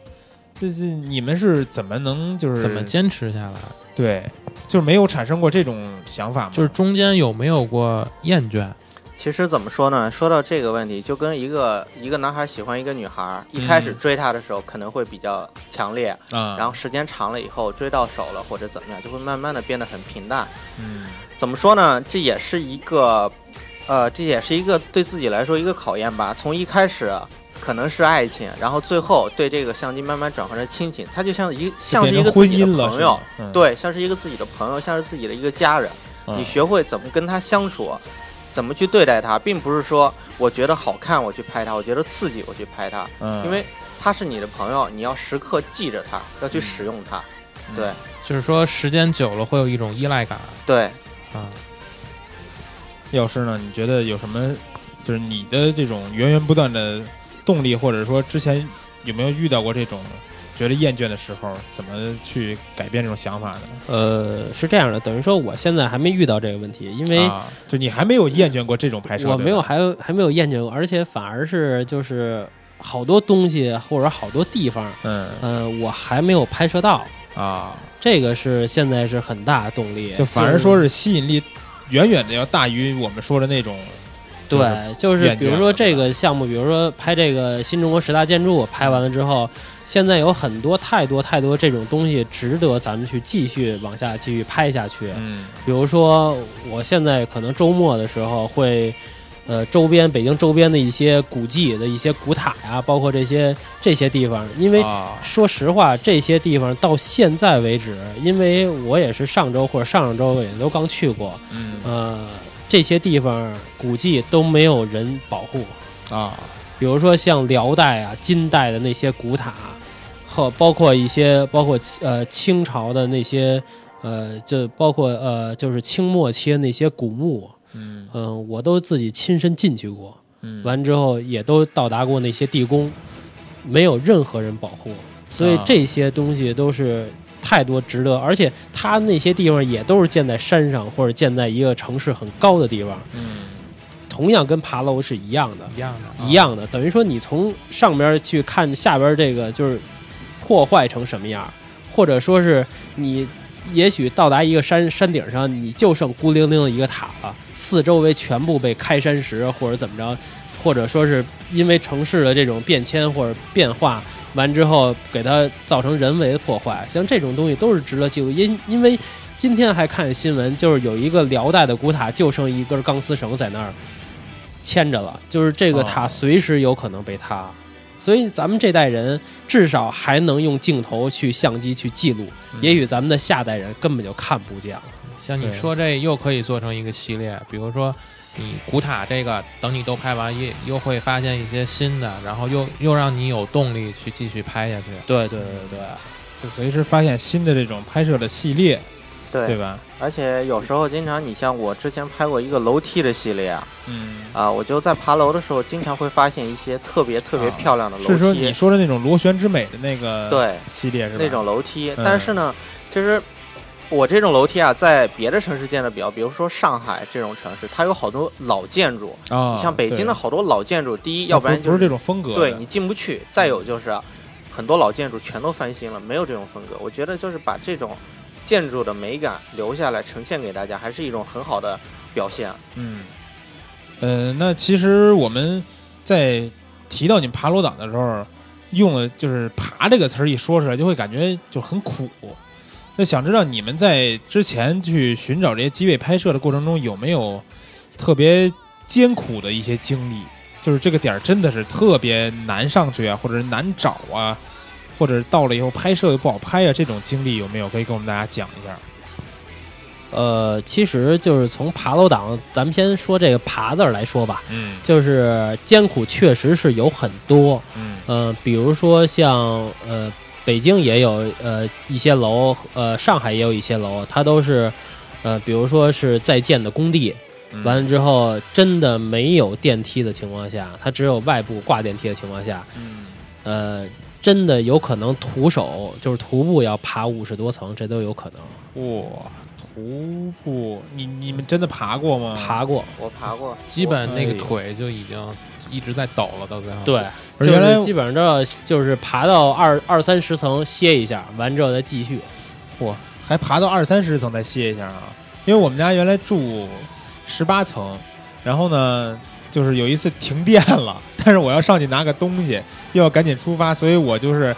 就是你们是怎么能就是怎么坚持下来？对，就是没有产生过这种想法吗？就是中间有没有过厌倦？其实怎么说呢？说到这个问题，就跟一个一个男孩喜欢一个女孩，一开始嗯追她的时候可能会比较强烈，啊，然后时间长了以后追到手了或者怎么样，就会慢慢的变得很平淡。嗯怎么说呢？这也是一个呃，这也是一个对自己来说一个考验吧。从一开始可能是爱情，然后最后对这个相机慢慢转换成亲情，它就像一像是一个自己的朋友，嗯对，像是一个自己的朋友，像是自己的一个家人。嗯你学会怎么跟他相处，怎么去对待它，并不是说我觉得好看我去拍它，我觉得刺激我去拍它，嗯，因为它是你的朋友，你要时刻记着它，要去使用它。嗯对就是说时间久了会有一种依赖感对，啊。药师呢？你觉得有什么就是你的这种源源不断的动力，或者说之前有没有遇到过这种觉得厌倦的时候，怎么去改变这种想法呢？呃，是这样的，等于说我现在还没遇到这个问题，因为啊，就你还没有厌倦过这种拍摄，我没有还有还没有厌倦过，而且反而是就是好多东西或者好多地方，嗯。嗯、我还没有拍摄到，啊，这个是现在是很大的动力，就反而说是吸引力远远的要大于我们说的那种，对，就是比如说这个项目，比如说拍这个新中国十大建筑，拍完了之后，现在有很多太多太多这种东西值得咱们去继续往下继续拍下去。嗯。比如说，我现在可能周末的时候会，呃，周边北京周边的一些古迹的一些古塔呀，包括这些这些地方，因为啊。说实话，这些地方到现在为止，因为我也是上周或者上上周也都刚去过，嗯。呃，这些地方古迹都没有人保护，啊。比如说像辽代啊、金代的那些古塔，和包括一些包括呃清朝的那些呃，就包括呃就是清末期的那些古墓，嗯。嗯、我都自己亲身进去过，嗯。完之后也都到达过那些地宫，没有任何人保护，所以啊。这些东西都是太多值得，而且它那些地方也都是建在山上或者建在一个城市很高的地方，嗯。同样跟爬楼是一样的。一样的，一样的，等于说你从上边去看下边这个就是破坏成什么样，或者说是你也许到达一个山山顶上，你就剩孤零零的一个塔了，四周围全部被开山石或者怎么着，或者说是因为城市的这种变迁或者变化。完之后，给它造成人为的破坏，像这种东西都是值得记录。因因为今天还看新闻，就是有一个辽代的古塔，就剩一根钢丝绳在那儿牵着了，就是这个塔哦随时有可能被塌。所以咱们这代人至少还能用镜头去相机去记录，嗯也许咱们的下代人根本就看不见了。像你说这又可以做成一个系列，比如说你古塔这个，等你都拍完，又又会发现一些新的，然后又又让你有动力去继续拍下去。对对对对，就随时发现新的这种拍摄的系列，对对吧？而且有时候经常，你像我之前拍过一个楼梯的系列啊，嗯，啊，我就在爬楼的时候，经常会发现一些特别特别啊。漂亮的楼是说你梯，说的那种螺旋之美的那个对系列是吧？那种楼梯。嗯。但是呢，其实我这种楼梯啊，在别的城市见的比较，比如说上海这种城市，它有好多老建筑，啊，你像北京的好多老建筑，第一，要不然就不是这种风格，对你进不去；再有就是很多老建筑全都翻新了，没有这种风格。我觉得就是把这种建筑的美感留下来，呈现给大家，还是一种很好的表现。嗯，呃，那其实我们在提到你们爬楼党的时候，用了就是“爬”这个词儿一说出来，就会感觉就很苦。那想知道你们在之前去寻找这些机位拍摄的过程中，有没有特别艰苦的一些经历？就是这个点儿真的是特别难上去啊，或者是难找啊，或者到了以后拍摄又不好拍啊，这种经历有没有？可以跟我们大家讲一下。呃，其实就是从爬楼党，咱们先说这个“爬”字儿来说吧，嗯。就是艰苦确实是有很多，嗯。呃，比如说像呃北京也有呃一些楼，呃上海也有一些楼，它都是呃比如说是在建的工地，嗯。完了之后真的没有电梯的情况下，它只有外部挂电梯的情况下，嗯。呃真的有可能徒手就是徒步要爬五十多层，这都有可能。哇，徒步，你你们真的爬过吗？爬过，我爬过，基本那个哎腿就已经一直在抖了，到最后。对，就而原来是基本上都要就是爬到二二三十层歇一下，完之后再继续。哇，还爬到二三十层再歇一下啊！因为我们家原来住十八层，然后呢，就是有一次停电了，但是我要上去拿个东西，又要赶紧出发，所以我就是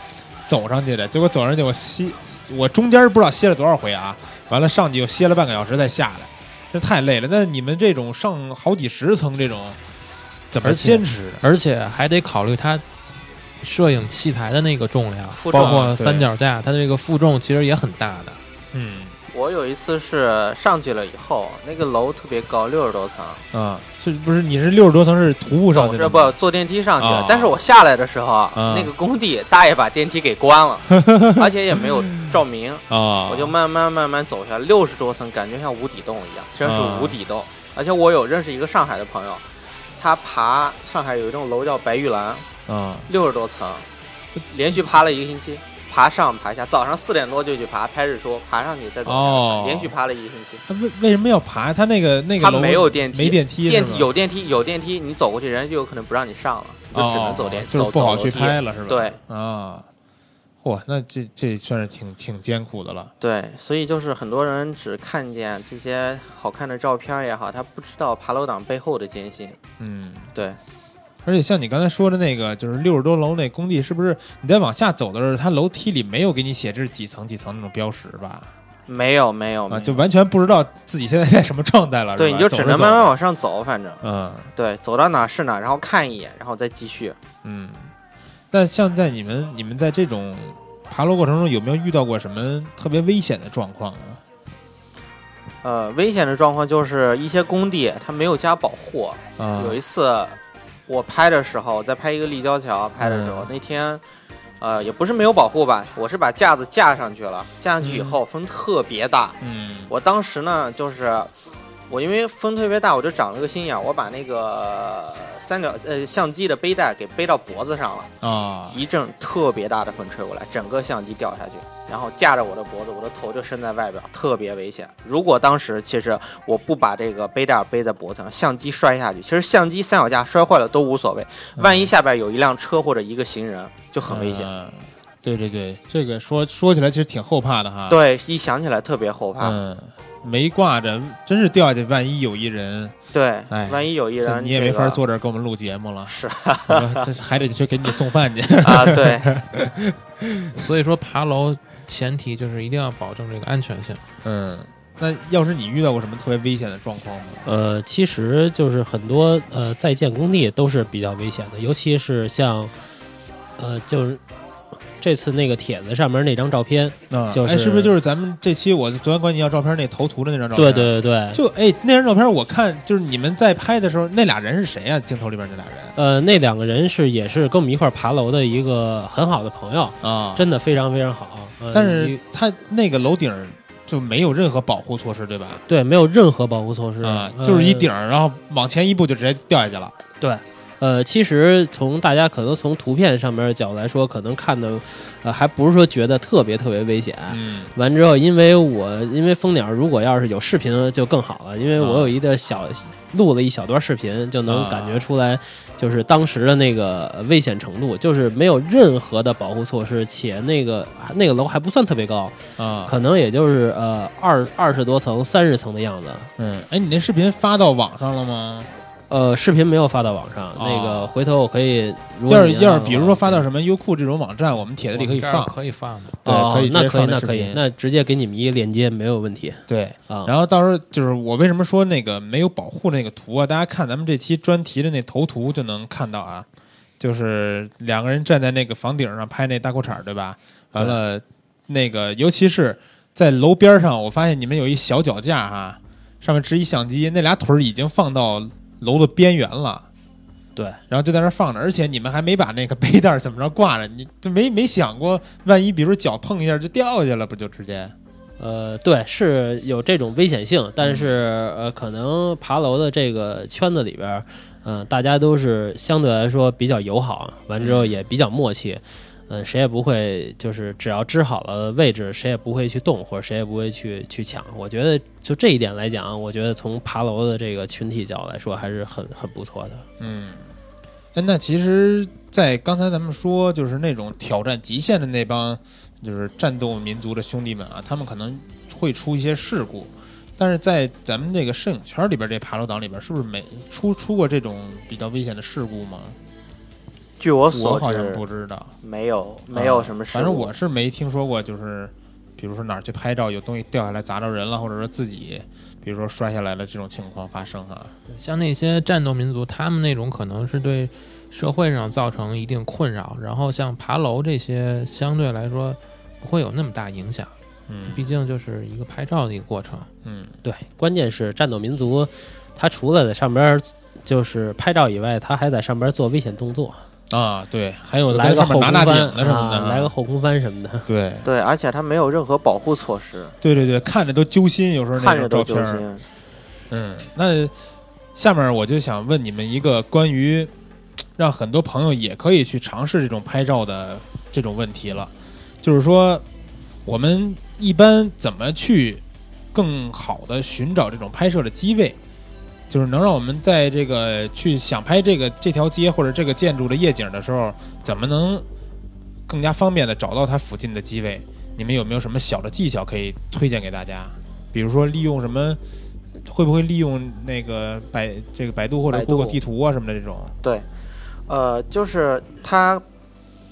走上去的。结果走上去，我歇，我中间不知道歇了多少回啊！完了上去又歇了半个小时再下来，这太累了。但是你们这种上好几十层这种，怎么坚持的？而且还得考虑它摄影器材的那个重量，包括三脚架，它的这个负重其实也很大的。嗯我有一次是上去了以后，那个楼特别高，六十多层，啊，是不是你是六十多层是徒步上去的吗？着不坐电梯上去啊。的。但是我下来的时候，啊那个工地大爷把电梯给关了，而且也没有照明，啊，我就慢慢慢慢走下来，六十多层，感觉像无底洞一样，真是啊。无底洞。而且我有认识一个上海的朋友，他爬上海有一栋楼叫白玉兰，啊。六十多层，连续爬了一个星期，爬上爬下，早上四点多就去爬，拍日出，爬上去再走下来，哦连续爬了一个星期。他为为什么要爬？他那个那个他楼没有电梯，没电梯，电梯有电梯有电梯，你走过去，人家就有可能不让你上了，你就只能走电，哦就是走不好去楼梯拍了是吧？对啊，嚯，那这这算是挺挺艰苦的了。对，所以就是很多人只看见这些好看的照片也好，他不知道爬楼党背后的艰辛。嗯，对，而且像你刚才说的那个，就是六十多楼那工地，是不是你在往下走的时候，它楼梯里没有给你写这是几层几层那种标识吧？没有没有啊，没有，就完全不知道自己现在在什么状态了。对，你就只能慢慢往上走，反正嗯对，走到哪是哪，然后看一眼，然后再继续。嗯。那像在你们你们在这种爬楼过程中，有没有遇到过什么特别危险的状况啊？呃，危险的状况就是一些工地它没有加保护。嗯，有一次我拍的时候，在拍一个立交桥拍的时候，嗯。那天。呃，也不是没有保护吧，我是把架子架上去了，架上去以后风特别大，嗯。我当时呢，就是我因为风特别大，我就长了个心眼，我把那个三角呃相机的背带给背到脖子上了，啊一阵特别大的风吹过来，整个相机掉下去，然后架着我的脖子，我的头就伸在外边，特别危险。如果当时其实我不把这个背带背在脖子上，相机摔下去，其实相机三脚架摔坏了都无所谓，万一下边有一辆车或者一个行人就很危险。嗯对对对，这个说说起来其实挺后怕的哈。，对，一想起来特别后怕。嗯，没挂着，真是掉下去，万一有一人，对哎，万一有一人、你也没法坐这儿给我们录节目了，是我说这还得去给你送饭去。啊，对。所以说爬楼前提就是一定要保证这个安全性。嗯，那要是你遇到过什么特别危险的状况吗？呃，其实就是很多呃在建工地都是比较危险的，尤其是像呃就是这次那个帖子上面那张照片，啊，就是哎，是不是就是咱们这期我昨天管你要照片那头图的那张照片？对对对对，就哎，那张照片我看就是你们在拍的时候，那俩人是谁啊？镜头里边那俩人呃那两个人是也是跟我们一块爬楼的一个很好的朋友，啊真的非常非常好。呃、但是他那个楼顶就没有任何保护措施，对吧？对没有任何保护措施啊，呃就是一顶儿，然后往前一步就直接掉下去了。呃，其实从大家可能从图片上面的角度来说，可能看的，呃，还不是说觉得特别特别危险。嗯完之后，因为我因为蜂鸟如果要是有视频就更好了，因为我啊有一个小录了一小段视频，就能啊感觉出来，就是当时的那个呃危险程度，就是没有任何的保护措施，且那个那个楼还不算特别高，啊，可能也就是呃二二十多层、三十层的样子。嗯，哎，你那视频发到网上了吗？呃，视频没有发到网上，那哦个回头我可以，如果要是你要是比如说发到。什么优酷这种网站，我们帖子里可以放。可以放的。对哦可以直接那可以，放视频，那可以那直接给你们一个链接，没有问题对，啊。然后到时候就是我为什么说那个没有保护那个图啊？大家看咱们这期专题的那头图就能看到啊，就是两个人站在那个房顶上拍那大裤衩，对吧？完了，那个尤其是在楼边上，我发现你们有一小脚架哈、上面支一相机，那俩腿儿已经放到楼的边缘了。对，然后就在那儿放着，而且你们还没把那个背带儿怎么着挂着，你就没没想过，万一比如脚碰一下就掉下去了，不就直接？呃，对，是有这种危险性，但是呃，可能爬楼的这个圈子里边儿，嗯、大家都是相对来说比较友好，完之后也比较默契，嗯、嗯谁也不会就是只要支好了位置，谁也不会去动，或者谁也不会去去抢。我觉得就这一点来讲，我觉得从爬楼的这个群体角度来说，还是很很不错的。嗯，那其实，在刚才咱们说，就是那种挑战极限的那帮，就是战斗民族的兄弟们啊，他们可能会出一些事故，但是在咱们这个摄影圈里边，这爬楼党里边，是不是没出出过这种比较危险的事故吗？我据我所知好像知，不知道，没有没有什么事、啊反正我是没听说过，就是比如说哪儿去拍照，有东西掉下来砸着人了，或者说自己，比如说摔下来了这种情况发生哈。像那些战斗民族，他们那种可能是对社会上造成一定困扰，然后像爬楼这些相对来说不会有那么大影响，嗯毕竟就是一个拍照的一个过程。嗯对，关键是战斗民族，他除了在上边儿就是拍照以外，他还在上边儿做危险动作，啊，对，还有来个后拿空翻拿顶的什么的，啊，来个后空翻什么的。对对，而且它没有任何保护措施，对对对，看着都揪心，有时候那看着都揪。心。嗯，那下面我就想问你们一个关于让很多朋友也可以去尝试这种拍照的这种问题了，就是说我们一般怎么去更好的寻找这种拍摄的机位，就是能让我们在这个去想拍这个这条街或者这个建筑的夜景的时候，怎么能更加方便的找到它附近的机位？你们有没有什么小的技巧可以推荐给大家？比如说利用什么？会不会利用那个百这个百度或者 Google 地图啊什么的这种？对，呃，就是它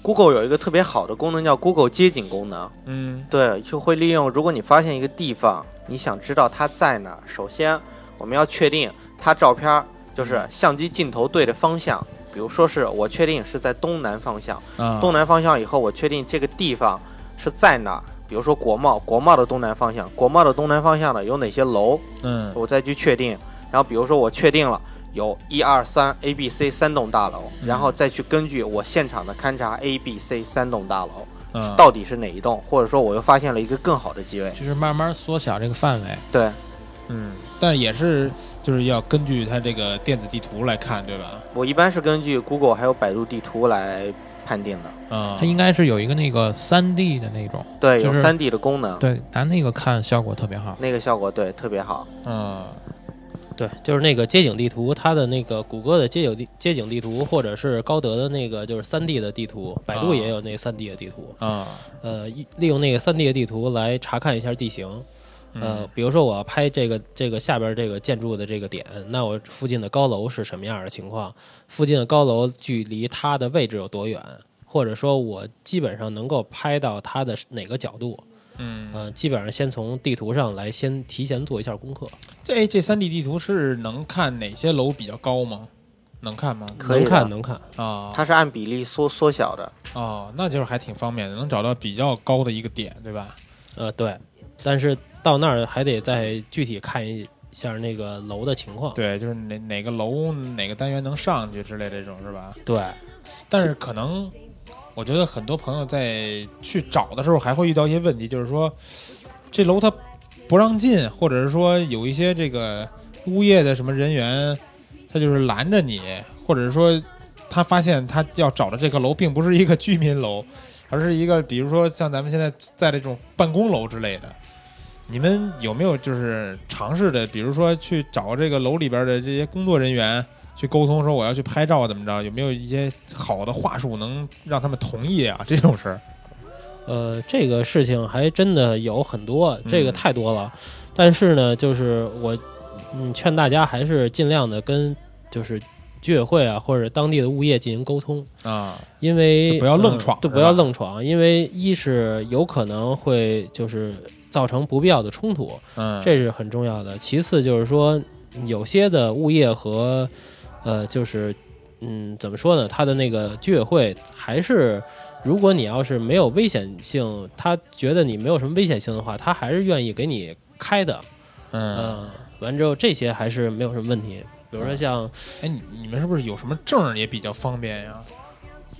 Google 有一个特别好的功能叫 Google 街景功能，嗯对，就会利用。如果你发现一个地方，你想知道它在哪儿，首先我们要确定它照片儿就是相机镜头对的方向。比如说是我确定是在东南方向，嗯，东南方向以后，我确定这个地方是在哪儿。比如说国贸，国贸的东南方向，国贸的东南方向呢有哪些楼，嗯我再去确定。然后比如说我确定了有一二三 A、B、C 三栋大楼，嗯然后再去根据我现场的勘察 A、B、C 三栋大楼嗯，到底是哪一栋，或者说我又发现了一个更好的机位。就是慢慢缩小这个范围。对，嗯，但也是就是要根据它这个电子地图来看，对吧？我一般是根据 Google 还有百度地图来判定的。嗯它应该是有一个那个三 D 的那种，对，就是有三 D 的功能，对，拿那个看效果特别好。那个效果对特别好。嗯对，就是那个街景地图，它的那个谷歌的街景地街景地图，或者是高德的那个就是三 D 的地图，百度啊也有那三 D 的地图。啊呃，一利用那个三 D 的地图来查看一下地形。呃嗯，比如说我要拍这个这个下边这个建筑的这个点，那我附近的高楼是什么样的情况？附近的高楼距离它的位置有多远？或者说我基本上能够拍到它的哪个角度？嗯，呃，基本上先从地图上来先提前做一下功课。这哎这三 D 地图是能看哪些楼比较高吗？能看吗？可以能看能看，啊它是按比例缩缩小的。哦，那就是还挺方便的，能找到比较高的一个点，对吧？呃，对，但是到那儿还得再具体看一下那个楼的情况。对，就是哪哪个楼哪个单元能上去之类这种是吧？对，但是可能我觉得很多朋友在去找的时候还会遇到一些问题，就是说这楼它不让进，或者是说有一些这个物业的什么人员，他就是拦着你，或者是说他发现他要找的这个楼并不是一个居民楼，而是一个比如说像咱们现在在这种办公楼之类的。你们有没有就是尝试的，比如说去找这个楼里边的这些工作人员去沟通，说我要去拍照怎么着？有没有一些好的话术能让他们同意啊？这种事儿，呃，这个事情还真的有很多，这个嗯太多了。但是呢，就是我嗯劝大家还是尽量的跟就是居委会啊或者当地的物业进行沟通，啊，因为不要愣呃闯是对，不要愣闯，因为一是有可能会就是造成不必要的冲突，嗯，这是很重要的。其次就是说，有些的物业和呃，就是嗯，怎么说呢？他的那个居委会还是，如果你要是没有危险性，他觉得你没有什么危险性的话，他还是愿意给你开的。嗯，嗯，完之后这些还是没有什么问题。比如说像哎，你你们是不是有什么证儿也比较方便呀？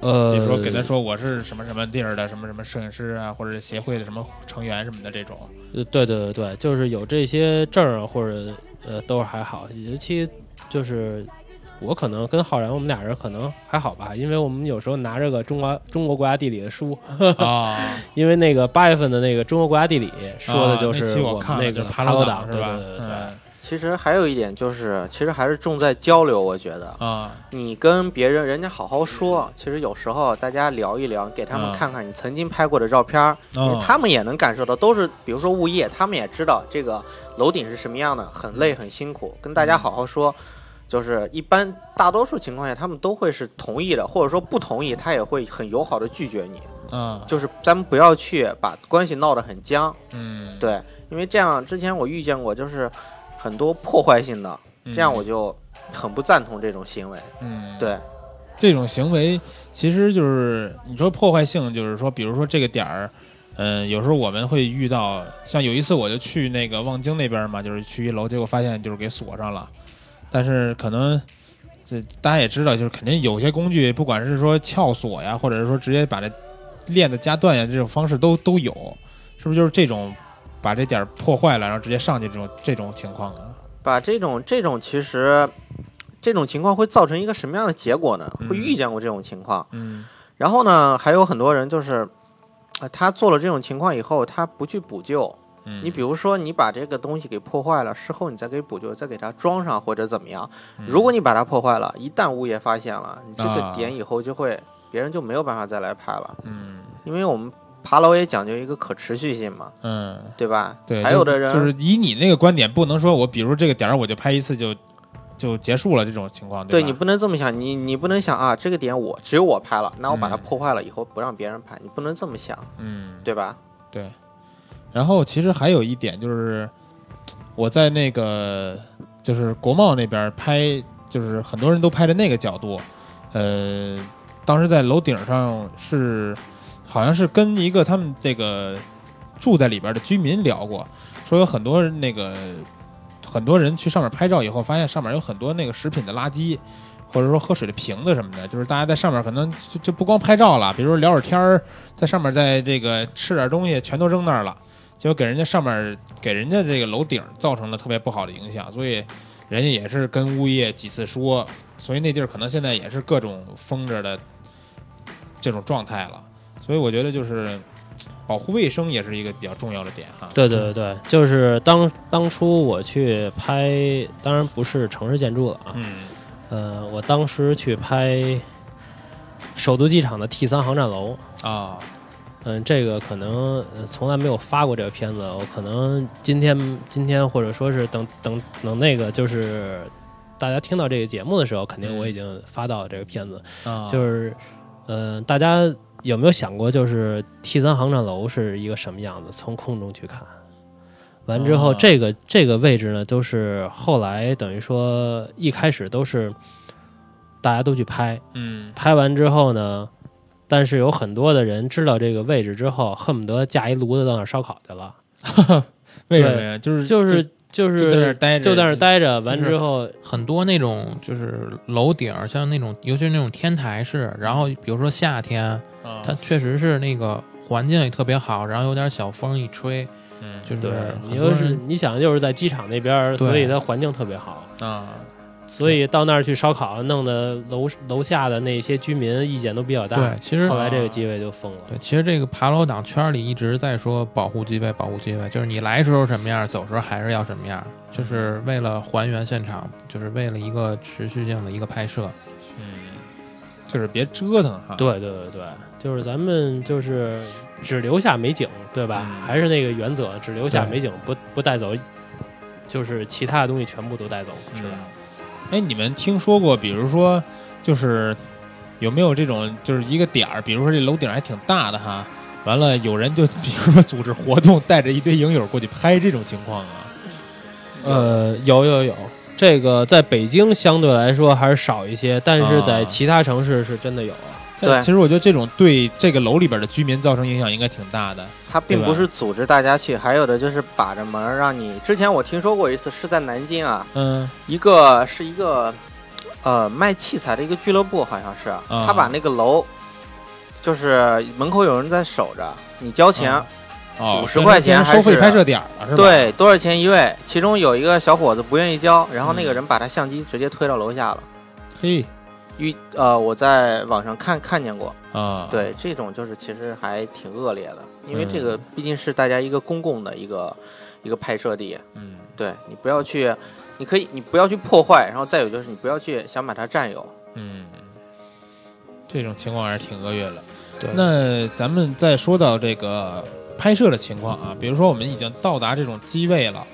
呃，比如说给他说我是什么什么地儿的什么什么摄影师啊，或者是协会的什么成员什么的这种。呃，对对对对，就是有这些证儿啊，或者呃，都是还好。尤其就是我可能跟浩然，我们俩人可能还好吧，因为我们有时候拿着个中国中国国家地理的书，啊，因为那个八月份的那个中国国家地理说的就是我们那个就是楼爬党，对是吧？对对对对。嗯其实还有一点就是，其实还是重在交流。我觉得啊，你跟别人人家好好说，其实有时候大家聊一聊，给他们啊看看你曾经拍过的照片他们也能感受到，都是比如说物业，他们也知道这个楼顶是什么样的，很累很辛苦，跟大家好好说。就是一般大多数情况下他们都会是同意的，或者说不同意，他也会很友好的拒绝你。嗯，就是咱们不要去把关系闹得很僵，嗯，对，因为这样之前我遇见过，就是很多破坏性的，嗯，这样我就很不赞同这种行为。嗯，对，这种行为其实就是你说破坏性，就是说，比如说这个点儿，嗯、有时候我们会遇到，像有一次我就去那个望京那边嘛，就是去一楼，结果发现就是给锁上了，但是可能。这大家也知道，就是肯定有些工具，不管是说撬锁呀，或者是说直接把这链子夹断呀，这种方式都都有，是不是就是这种把这点破坏了，然后直接上去这种这种情况啊？把这种这种其实这种情况会造成一个什么样的结果呢？嗯会遇见过这种情况，嗯然后呢，还有很多人就是，呃，他做了这种情况以后，他不去补救。嗯，你比如说，你把这个东西给破坏了，事后你再给补救，再给它装上或者怎么样。嗯如果你把它破坏了，一旦物业发现了，你这个啊点以后就会别人就没有办法再来拍了，嗯因为我们爬楼也讲究一个可持续性嘛，嗯，对吧？对，还有的人就是以你那个观点，不能说我比如这个点儿我就拍一次就就结束了这种情况，吧？对你不能这么想，你你不能想啊，这个点我只有我拍了，那我把它嗯破坏了以后不让别人拍，你不能这么想，嗯对吧？对。然后其实还有一点就是，我在那个就是国贸那边拍，就是很多人都拍的那个角度，呃，当时在楼顶上是好像是跟一个他们这个住在里边的居民聊过，说有很多那个很多人去上面拍照以后，发现上面有很多那个食品的垃圾。或者说喝水的瓶子什么的，就是大家在上面可能就就不光拍照了，比如说聊会儿天儿，在上面在这个吃点东西，全都扔那儿了，结果给人家上面给人家这个楼顶造成了特别不好的影响，所以人家也是跟物业几次说，所以那地儿可能现在也是各种封着的这种状态了，所以我觉得就是保护卫生也是一个比较重要的点哈。对对对，就是当当初我去拍，当然不是城市建筑了啊，嗯。呃，我当时去拍首都机场的 T 三航站楼，啊。嗯，这个可能呃从来没有发过这个片子，我可能今天今天或者说是等等等那个就是大家听到这个节目的时候，肯定我已经发到这个片子，啊，就是呃，大家有没有想过，就是 T 三航站楼是一个什么样子？从空中去看，完之后，哦。这个这个位置呢，都是后来等于说一开始都是大家都去拍，嗯。拍完之后呢，但是有很多的人知道这个位置之后，恨不得架一炉子到那烧烤去了，为什么呀？就是就是就就在那待着，就在那儿待着，完之后很多那种就是楼顶儿，像那种尤其是那种天台式，然后比如说夏天，啊，它确实是那个环境也特别好，然后有点小风一吹，嗯就是你就是你想就是在机场那边儿，所以它环境特别好。啊所以到那儿去烧烤，弄得楼楼下的那些居民意见都比较大。对，其实后来这个机位就封了。对，其实这个爬楼党圈里一直在说保护机位，保护机位，就是你来时候什么样，走时候还是要什么样，就是为了还原现场，就是为了一个持续性的一个拍摄。嗯，就是别折腾哈。对对对对，就是咱们就是只留下美景，对吧？嗯还是那个原则，只留下美景，不不带走，就是其他的东西全部都带走，是吧？哎，你们听说过，比如说，就是有没有这种，就是一个点儿，比如说这楼顶还挺大的哈，完了有人就比如说组织活动，带着一堆影友过去拍这种情况啊？呃，有有有，这个在北京相对来说还是少一些，但是在啊其他城市是真的有。但对其实我觉得这种对这个楼里边的居民造成影响应该挺大的。他并不是组织大家去，还有的就是把着门让你。之前我听说过一次，是在南京啊，嗯一个是一个呃卖器材的一个俱乐部，好像是，他把那个楼就是门口有人在守着，你交钱，啊五十块钱还是收费拍摄点儿了是吧？对，多少钱一位？其中有一个小伙子不愿意交，然后那个嗯人把他相机直接推到楼下了。嘿遇呃，我在网上看看见过，啊，对这种就是其实还挺恶劣的，因为嗯这个毕竟是大家一个公共的一个一个拍摄地，嗯对你不要去，你可以你不要去破坏，然后再有就是你不要去想把它占有。嗯，这种情况还是挺恶劣的。对那咱们再说到这个拍摄的情况啊，比如说我们已经到达这种机位了，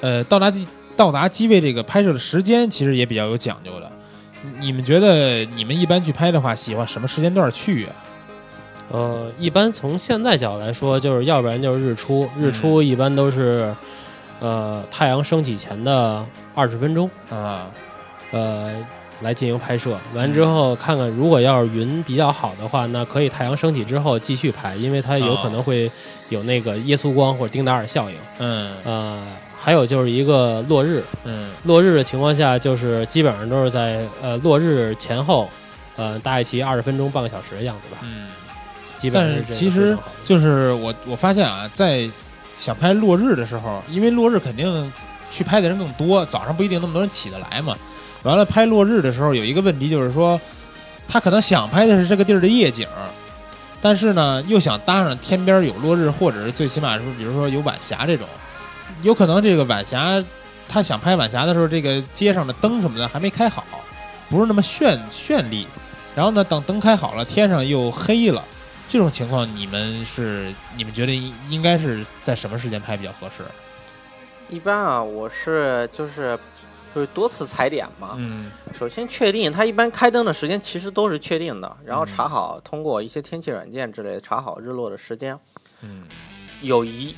呃，到达机到达机位这个拍摄的时间其实也比较有讲究的。你们觉得你们一般去拍的话，喜欢什么时间段去啊？呃，一般从现在角度来说，就是要不然就是日出，日出一般都是呃太阳升起前的二十分钟，啊，呃来进行拍摄。完之后看看，如果要是云比较好的话，那可以太阳升起之后继续拍，因为它有可能会有那个耶稣光或者丁达尔效应。嗯呃，还有就是一个落日，嗯。落日的情况下，就是基本上都是在呃落日前后，呃大概其二十分钟半个小时的样子吧，嗯。基本上但是这个其实就是我我发现啊，在想拍落日的时候，因为落日肯定去拍的人更多，早上不一定那么多人起得来嘛。完了拍落日的时候，有一个问题就是说，他可能想拍的是这个地儿的夜景，但是呢又想搭上天边有落日，或者是最起码是比如说有晚霞这种，有可能这个晚霞他想拍晚霞的时候，这个街上的灯什么的还没开好，不是那么绚绚丽。然后呢，等灯开好了，天上又黑了。这种情况，你们是你们觉得应应该是在什么时间拍比较合适？一般啊，我是就是就是多次踩点嘛。嗯首先确定它一般开灯的时间其实都是确定的，然后嗯查好通过一些天气软件之类的查好日落的时间。嗯有一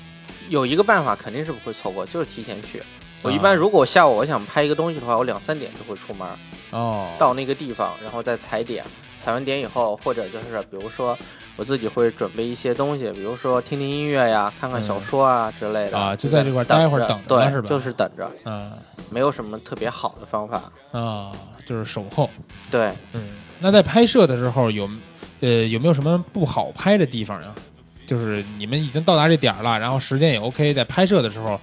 有一个办法肯定是不会错过，就是提前去。我一啊般如果下午我想拍一个东西的话，我两三点就会出门哦，到那个地方，然后再踩点。踩完点以后，或者就是比如说我自己会准备一些东西，比如说听听音乐呀、看看小说啊之类的。啊就就在这块儿待会儿等着是吧对，就是等着，嗯没有什么特别好的方法。啊，就是守候。对，嗯，那在拍摄的时候有呃有没有什么不好拍的地方呀？就是你们已经到达这点儿了，然后时间也 OK，在拍摄的时候，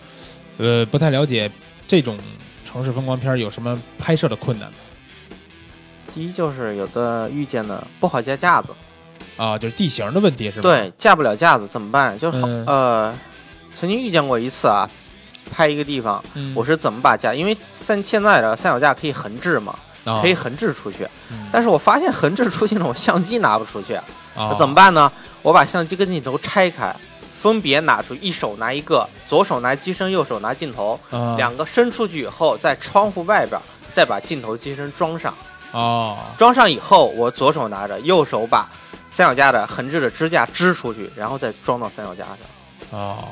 呃，不太了解这种城市风光片儿有什么拍摄的困难吗？第一就是有的遇见的不好架架子，啊，就是地形的问题是吧？对，架不了架子怎么办？就好、嗯呃，曾经遇见过一次啊，拍一个地方，嗯，我是怎么把架？因为现现在的三脚架可以横置嘛，啊可以横置出去，嗯但是我发现横置出去呢，我相机拿不出去，啊怎么办呢？我把相机跟镜头拆开，分别拿出，一手拿一个，左手拿机身，右手拿镜头，啊两个伸出去以后，在窗户外边再把镜头机身装上。哦装上以后，我左手拿着，右手把三脚架的横置的支架支出去，然后再装到三脚架上。哦，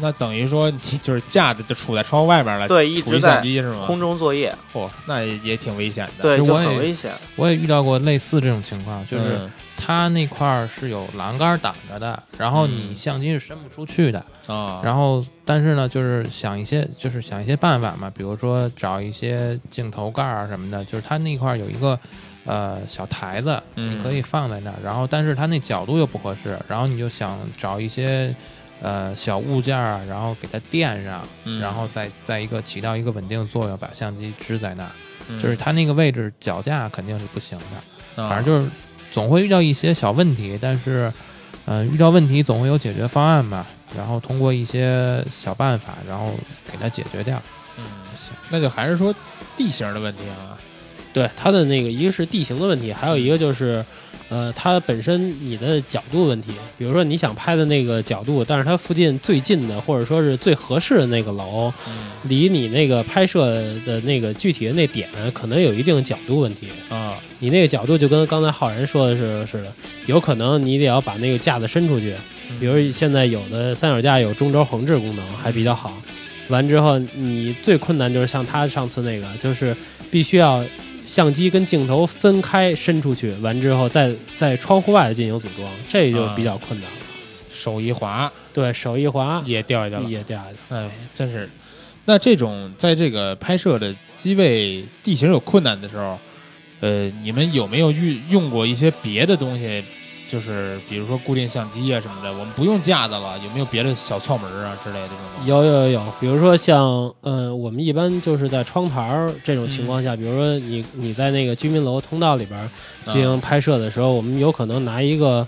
那等于说你就是架子就杵在窗户外边了，对，一直在相机是吗？空中作业，嚯、那也也挺危险的。对，就我也很危险。我也遇到过类似这种情况，就是嗯它那块儿是有栏杆挡着的，然后你嗯。相机是伸不出去的。啊，然后，但是呢，就是想一些，就是想一些办法嘛，比如说找一些镜头盖儿啊什么的，就是它那块儿有一个呃小台子，嗯。你可以放在那儿，然后但是它那角度又不合适，然后你就想找一些呃小物件儿啊，然后给它垫上，嗯。然后再再一个起到一个稳定作用，把相机支在那儿，嗯。就是它那个位置脚架肯定是不行的，啊。反正就是总会遇到一些小问题，但是，嗯，遇到问题总会有解决方案嘛。然后通过一些小办法，然后给它解决掉。嗯，行，那就还是说地形的问题啊。对它的那个一个是地形的问题，还有一个就是，呃，它本身你的角度问题。比如说你想拍的那个角度，但是它附近最近的或者说是最合适的那个楼，嗯离你那个拍摄的那个具体的那点可能有一定角度问题。啊，你那个角度就跟刚才浩然说的是似的，有可能你得要把那个架子伸出去。比如现在有的三脚架有中轴横置功能，还比较好。完之后，你最困难就是像他上次那个，就是必须要相机跟镜头分开伸出去，完之后再在窗户外进行组装，这就比较困难了。手一滑对手一滑也掉下去了。也掉下去。哎，真是。那这种在这个拍摄的机位地形有困难的时候，呃，你们有没有遇用过一些别的东西？就是比如说固定相机啊什么的，我们不用架子了，有没有别的小窍门啊之类的这种东西？有有有，比如说像呃，我们一般就是在窗台儿这种情况下，比如说你你在那个居民楼通道里边儿进行拍摄的时候，我们有可能拿一个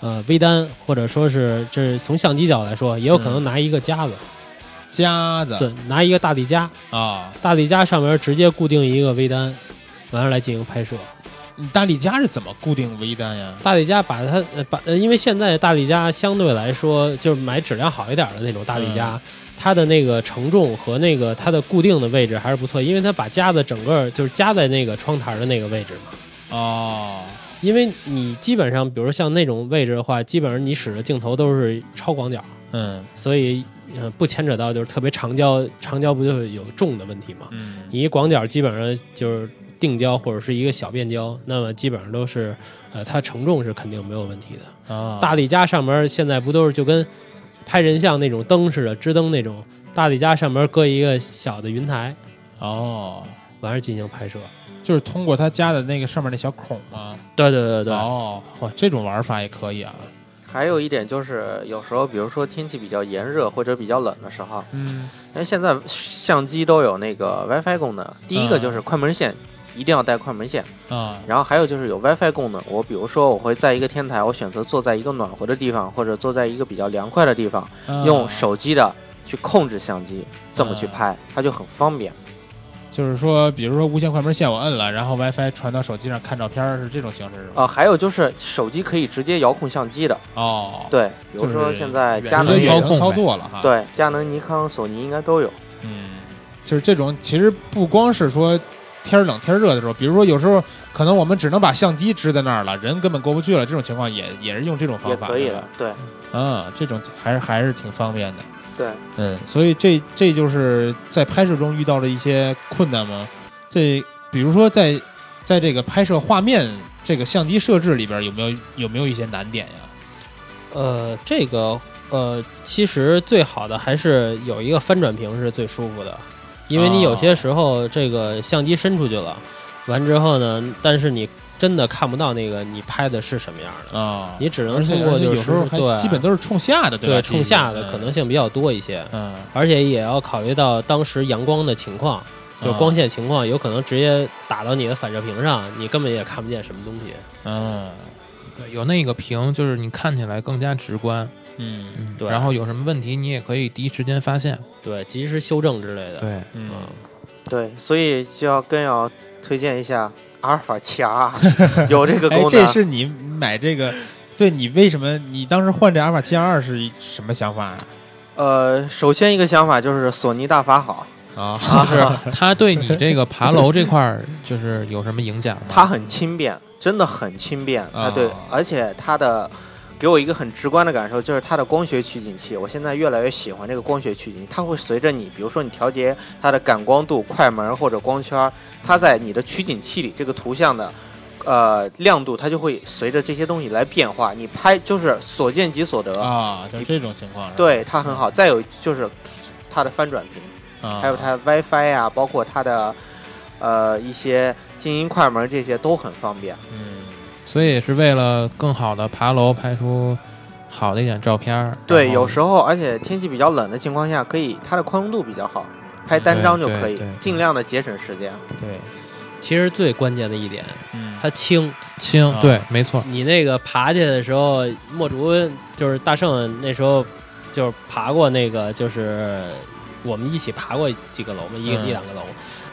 呃微单，或者说是这是从相机角来说，也有可能拿一个夹子，夹子对，拿一个大底夹，啊，大底夹上面直接固定一个微单，完了来进行拍摄。你大力加是怎么固定微单呀？大力加把它呃把呃，因为现在大力加相对来说就是买质量好一点的那种大力加，它的那个承重和那个它的固定的位置还是不错，因为它把夹子整个就是夹在那个窗台的那个位置嘛。哦，因为你基本上，比如像那种位置的话，基本上你使的镜头都是超广角，嗯所以呃不牵扯到就是特别长焦，长焦不就是有重的问题吗？嗯你一广角基本上就是定焦或者是一个小变焦，那么基本上都是呃它承重是肯定没有问题的。啊，大力加上面现在不都是就跟拍人像那种灯似的，支灯那种，大力加上面搁一个小的云台，哦，完事儿进行拍摄。就是通过它加的那个上面那小孔吗？对对对对，哦，哇，这种玩法也可以啊。还有一点就是，有时候比如说天气比较炎热或者比较冷的时候，嗯因为现在相机都有那个 WiFi 功能。第一个嗯就是快门线，一定要带快门线。啊然后还有就是有 WiFi 功能。我比如说我会在一个天台，我选择坐在一个暖和的地方，或者坐在一个比较凉快的地方，啊用手机的去控制相机，这么去啊拍，它就很方便。就是说，比如说无线快门线我摁了，然后 WiFi 传到手机上看照片，是这种形式是吧？啊，还有就是手机可以直接遥控相机的，哦，对，比如说现在佳能也能操作了哈。，对佳能、尼康、索尼应该都有。嗯，就是这种，其实不光是说天儿冷天儿热的时候，比如说有时候可能我们只能把相机支在那儿了，人根本过不去了，这种情况也也是用这种方法，也可以了，对啊，这种还是还是挺方便的。对，嗯，所以这这就是在拍摄中遇到了一些困难吗？这比如说在在这个拍摄画面这个相机设置里边有没有有没有一些难点呀？呃，这个呃，其实最好的还是有一个翻转屏是最舒服的，因为你有些时候这个相机伸出去了，完之后呢，但是你真的看不到那个你拍的是什么样的，啊，你只能通过就是有时候对。基本都是冲下的，对吧？冲下的嗯。可能性比较多一些，嗯，而且也要考虑到当时阳光的情况，就光线情况，有可能直接打到你的反射屏上，你根本也看不见什么东西。嗯。对，有那个屏，就是你看起来更加直观。嗯嗯，对然后有什么问题，你也可以第一时间发现。对，及时修正之类的。对，嗯嗯，对，所以就要更要推荐一下阿尔法七 R，有这个哎功，能。这是你买这个，对你为什么你当时换这阿尔法七二是什么想法啊？呃，首先一个想法就是索尼大法好，啊，就 是 它对你这个爬楼这块儿，就是有什么影响吗？它很轻便，真的很轻便。啊对，啊而且它的给我一个很直观的感受，就是它的光学取景器。我现在越来越喜欢这个光学取景器，它会随着你，比如说你调节它的感光度、快门或者光圈，它在你的取景器里这个图像的。呃，亮度它就会随着这些东西来变化，你拍就是所见即所得，啊，就这种情况？对它很好。再有就是它的翻转屏，啊，还有它的 WiFi 啊，包括它的呃一些静音快门这些都很方便。嗯所以也是为了更好的爬楼，拍出好的一点照片儿。对，有时候而且天气比较冷的情况下，可以它的宽容度比较好，拍单张就可以尽量的节省时间。对，其实最关键的一点，嗯，它轻。轻，啊对，没错。你那个爬去的时候，墨竹就是大圣那时候就是爬过那个，就是我们一起爬过几个楼嘛，一个、嗯一两个楼。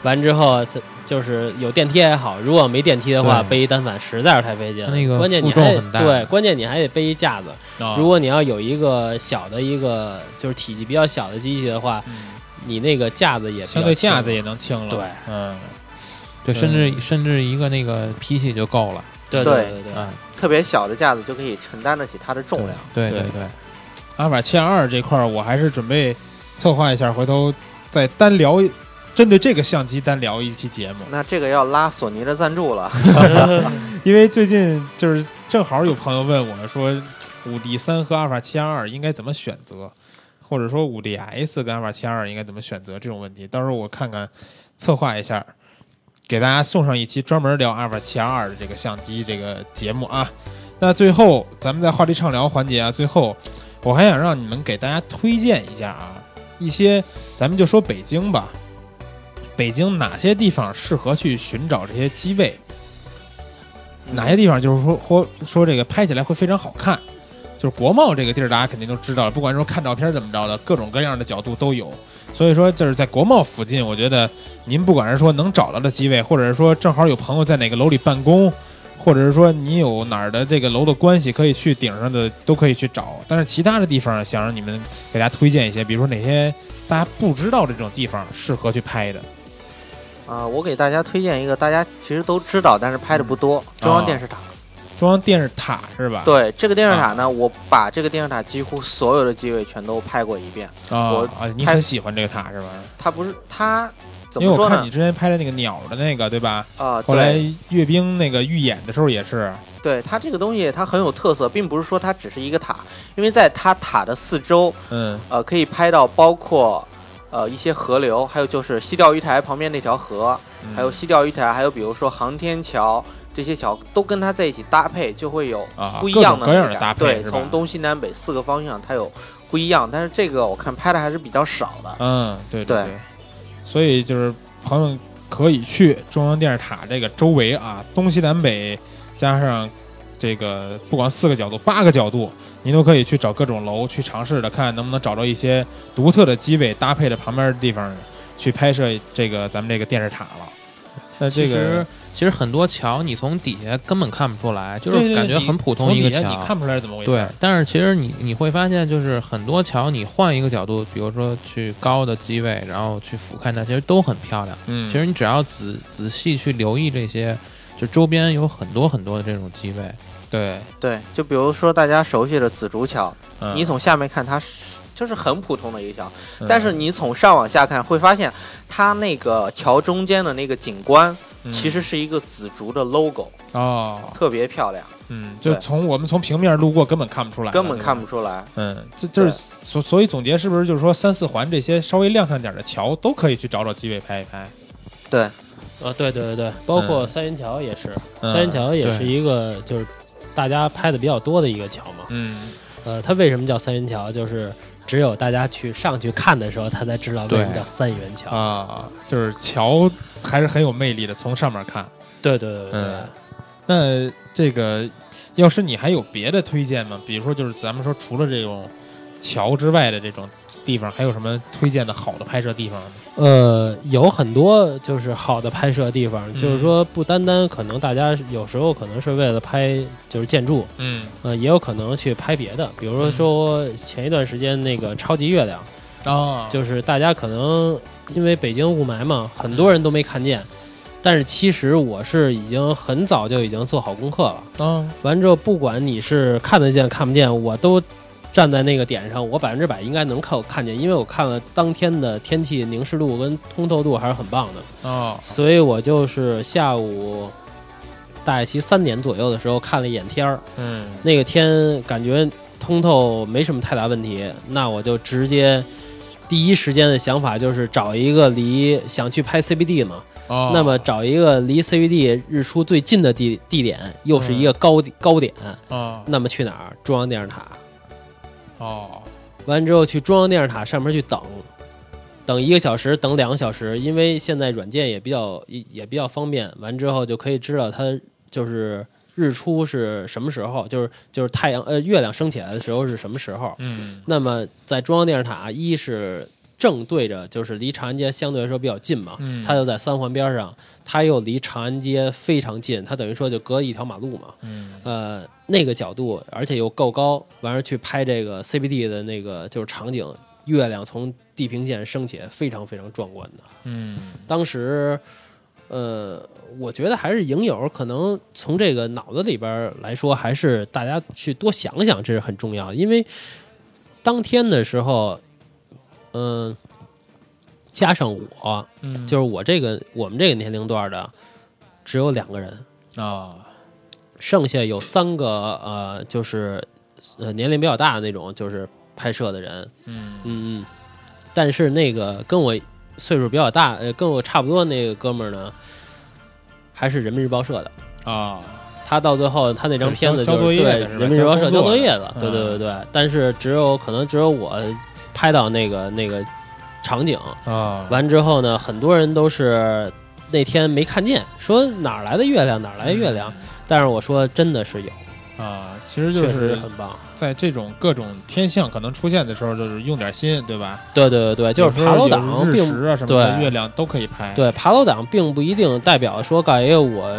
完之后，它就是有电梯还好，如果没电梯的话，背一单反实在是太费劲了。那个关键你负重还很大。对，关键你还得背一架子。啊如果你要有一个小的一个就是体积比较小的机器的话，嗯。你那个架子也相对架子也能轻了，对，嗯，对，甚至甚至一个那个脾气就够了。对对。对对啊，特别小的架子就可以承担得起它的重量。对对对。对，阿尔法七二这块儿我还是准备策划一下，回头再单聊，针对这个相机单聊一期节目，那这个要拉索尼的赞助了。因为最近就是正好有朋友问我说，五 D 三和阿尔法七二应该怎么选择，或者说五 D S 跟阿尔法七二应该怎么选择这种问题，到时候我看看策划一下，给大家送上一期专门聊阿尔法七二的这个相机这个节目啊。那最后咱们在话题畅聊环节啊，最后我还想让你们给大家推荐一下啊，一些咱们就说北京吧，北京哪些地方适合去寻找这些机位？哪些地方就是说说说这个拍起来会非常好看？就是国贸这个地儿，大家肯定都知道了，不管说看照片怎么着的，各种各样的角度都有。所以说，就是在国贸附近，我觉得您不管是说能找到的机位，或者是说正好有朋友在哪个楼里办公，或者是说你有哪儿的这个楼的关系可以去顶上的，都可以去找。但是其他的地方，想让你们给大家推荐一些，比如说哪些大家不知道的这种地方适合去拍的。啊、我给大家推荐一个大家其实都知道，但是拍的不多，中央电视塔。中央电视塔是吧？对这个电视塔呢，我把这个电视塔几乎所有的机位全都拍过一遍。啊我啊，你很喜欢这个塔是吧？它不是它怎么说呢因为我看你？之前拍的那个鸟的那个，对吧？啊、后来阅兵那个预演的时候也是，对，它这个东西它很有特色，并不是说它只是一个塔，因为在它塔的四周，嗯呃，可以拍到包括呃一些河流，还有就是西钓鱼台旁边那条河，嗯还有西钓鱼台，还有比如说航天桥。这些桥都跟它在一起搭配，就会有啊，不一样的各种各样美感的搭配，对，从东西南北四个方向它有不一样，但是这个我看拍的还是比较少的。嗯，对对对，所以就是朋友可以去中央电视塔这个周围啊，东西南北加上这个不管四个角度、八个角度，您都可以去找各种楼去尝试着，看能不能找到一些独特的机位搭配的旁边的地方去拍摄这个咱们这个电视塔了。那这个其实其实很多桥你从底下根本看不出来，就是感觉很普通一个桥，你看不出来是怎么回事。对，但是其实你你会发现，就是很多桥你换一个角度，比如说去高的机位，然后去俯瞰它，其实都很漂亮。嗯，其实你只要仔仔细去留意这些，就周边有很多很多的这种机位。对，对，就比如说大家熟悉的紫竹桥，嗯你从下面看它是就是很普通的一个桥，嗯但是你从上往下看会发现，它那个桥中间的那个景观嗯其实是一个紫竹的 logo，、哦，特别漂亮，嗯，就从我们从平面路过根本看不出来，根本看不。出来。嗯，这就是所所以总结是不是就是说三四环这些稍微亮堂点的桥都可以去找找机位拍一拍？对，啊，对对对对，包括三元桥也是，嗯三元桥也是一个就是大家拍的比较多的一个桥嘛。嗯，呃，它为什么叫三元桥？就是只有大家去上去看的时候，他才知道为什么叫三元桥。啊，就是桥还是很有魅力的，从上面看。对对对对对。嗯那这个，要是你还有别的推荐吗？比如说，就是咱们说除了这种桥之外的这种地方，还有什么推荐的好的拍摄地方？吗？呃，有很多就是好的拍摄地方，嗯。就是说不单单可能大家有时候可能是为了拍就是建筑，嗯，呃，也有可能去拍别的，比如说说前一段时间那个超级月亮，啊，就是大家可能因为北京雾霾嘛，很多人都没看见，但是其实我是已经很早就已经做好功课了。啊，完之后，不管你是看得见看不见，我都站在那个点上，我百分之百应该能看看见，因为我看了当天的天气凝视度跟通透度还是很棒的，哦，所以我就是下午大概其三点左右的时候看了一眼天儿，嗯，那个天感觉通透没什么太大问题，那我就直接第一时间的想法就是找一个离想去拍 CBD 嘛，哦，那么找一个离 CBD 日出最近的地地点，又是一个高地高点，哦，那么去哪儿？中央电视塔。哦，完之后去中央电视塔上面去等，等一个小时，等两个小时，因为现在软件也比较也也比较方便。完之后就可以知道它就是日出是什么时候，就是就是太阳呃月亮升起来的时候是什么时候。嗯，那么在中央电视塔，一是正对着，就是离长安街相对来说比较近嘛，嗯它就在三环边上，它又离长安街非常近，它等于说就隔一条马路嘛。嗯，呃，那个角度，而且又够高，完事儿去拍这个 CBD 的那个就是场景，月亮从地平线升起来，非常非常壮观的。嗯，当时，呃，我觉得还是影友可能从这个脑子里边来说，还是大家去多想想，这是很重要的。因为当天的时候，嗯、加上我，嗯，就是我这个我们这个年龄段的，只有两个人。啊，剩下有三个呃，就是呃年龄比较大的那种，就是拍摄的人，嗯，嗯嗯。但是那个跟我岁数比较大，呃，跟我差不多那个哥们儿呢，还是人民日报社的。啊，他到最后，他那张片子交就是对人民日报社交作业的的，对对嗯对对。但是只有可能只有我拍到那个那个场景，啊，完之后呢，很多人都是那天没看见，说哪儿来的月亮，哪儿来的月亮。但是我说真的是有，啊，其实就是很棒。在这种各种天象可能出现的时候，就是用点心，对吧？对对对对，就是爬楼党并食啊什么的，对月亮都可以拍。，对爬楼党并不一定代表说告一个我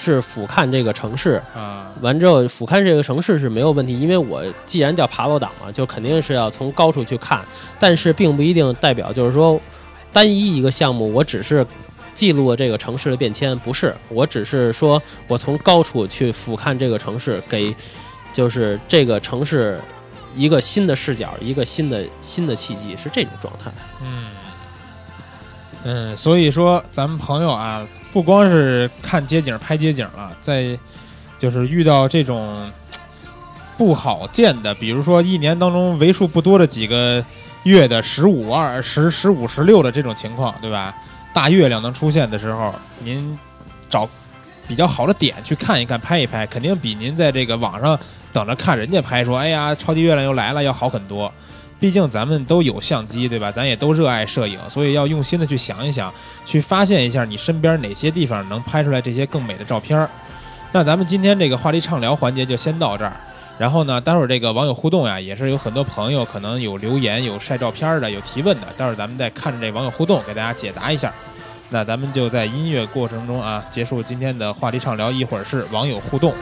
是俯瞰这个城市，啊，完之后俯瞰这个城市是没有问题，因为我既然叫爬楼党嘛，就肯定是要从高处去看，但是并不一定代表就是说单一一个项目，我只是记录了这个城市的变迁，不是，我只是说我从高处去俯瞰这个城市，给就是这个城市一个新的视角，一个新的新的契机，是这种状态。嗯嗯，所以说咱们朋友啊，不光是看街景、拍街景了，在就是遇到这种不好见的，比如说一年当中为数不多的几个月的十五、二十、十五、十六的这种情况，对吧？大月亮能出现的时候，您找比较好的点去看一看、拍一拍，肯定比您在这个网上等着看人家拍说，哎呀，超级月亮又来了，要好很多。毕竟咱们都有相机，对吧？咱也都热爱摄影，所以要用心的去想一想，去发现一下你身边哪些地方能拍出来这些更美的照片儿。那咱们今天这个话题畅聊环节就先到这儿。然后呢，待会儿这个网友互动呀，也是有很多朋友可能有留言、有晒照片的、有提问的，待会儿咱们再看着这网友互动给大家解答一下。那咱们就在音乐过程中啊，结束今天的话题畅聊，一会儿是网友互动。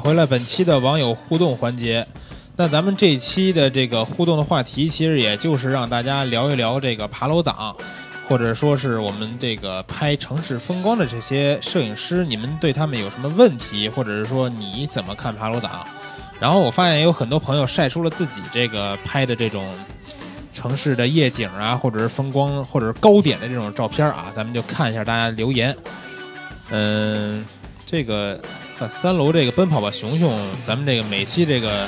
回来本期的网友互动环节。那咱们这一期的这个互动的话题，其实也就是让大家聊一聊这个爬楼党，或者说是我们这个拍城市风光的这些摄影师，你们对他们有什么问题，或者是说你怎么看爬楼党？然后我发现有很多朋友晒出了自己这个拍的这种城市的夜景啊，或者是风光，或者是高点的这种照片啊，咱们就看一下大家留言。嗯，这个三楼这个奔跑吧熊熊，咱们这个每期这个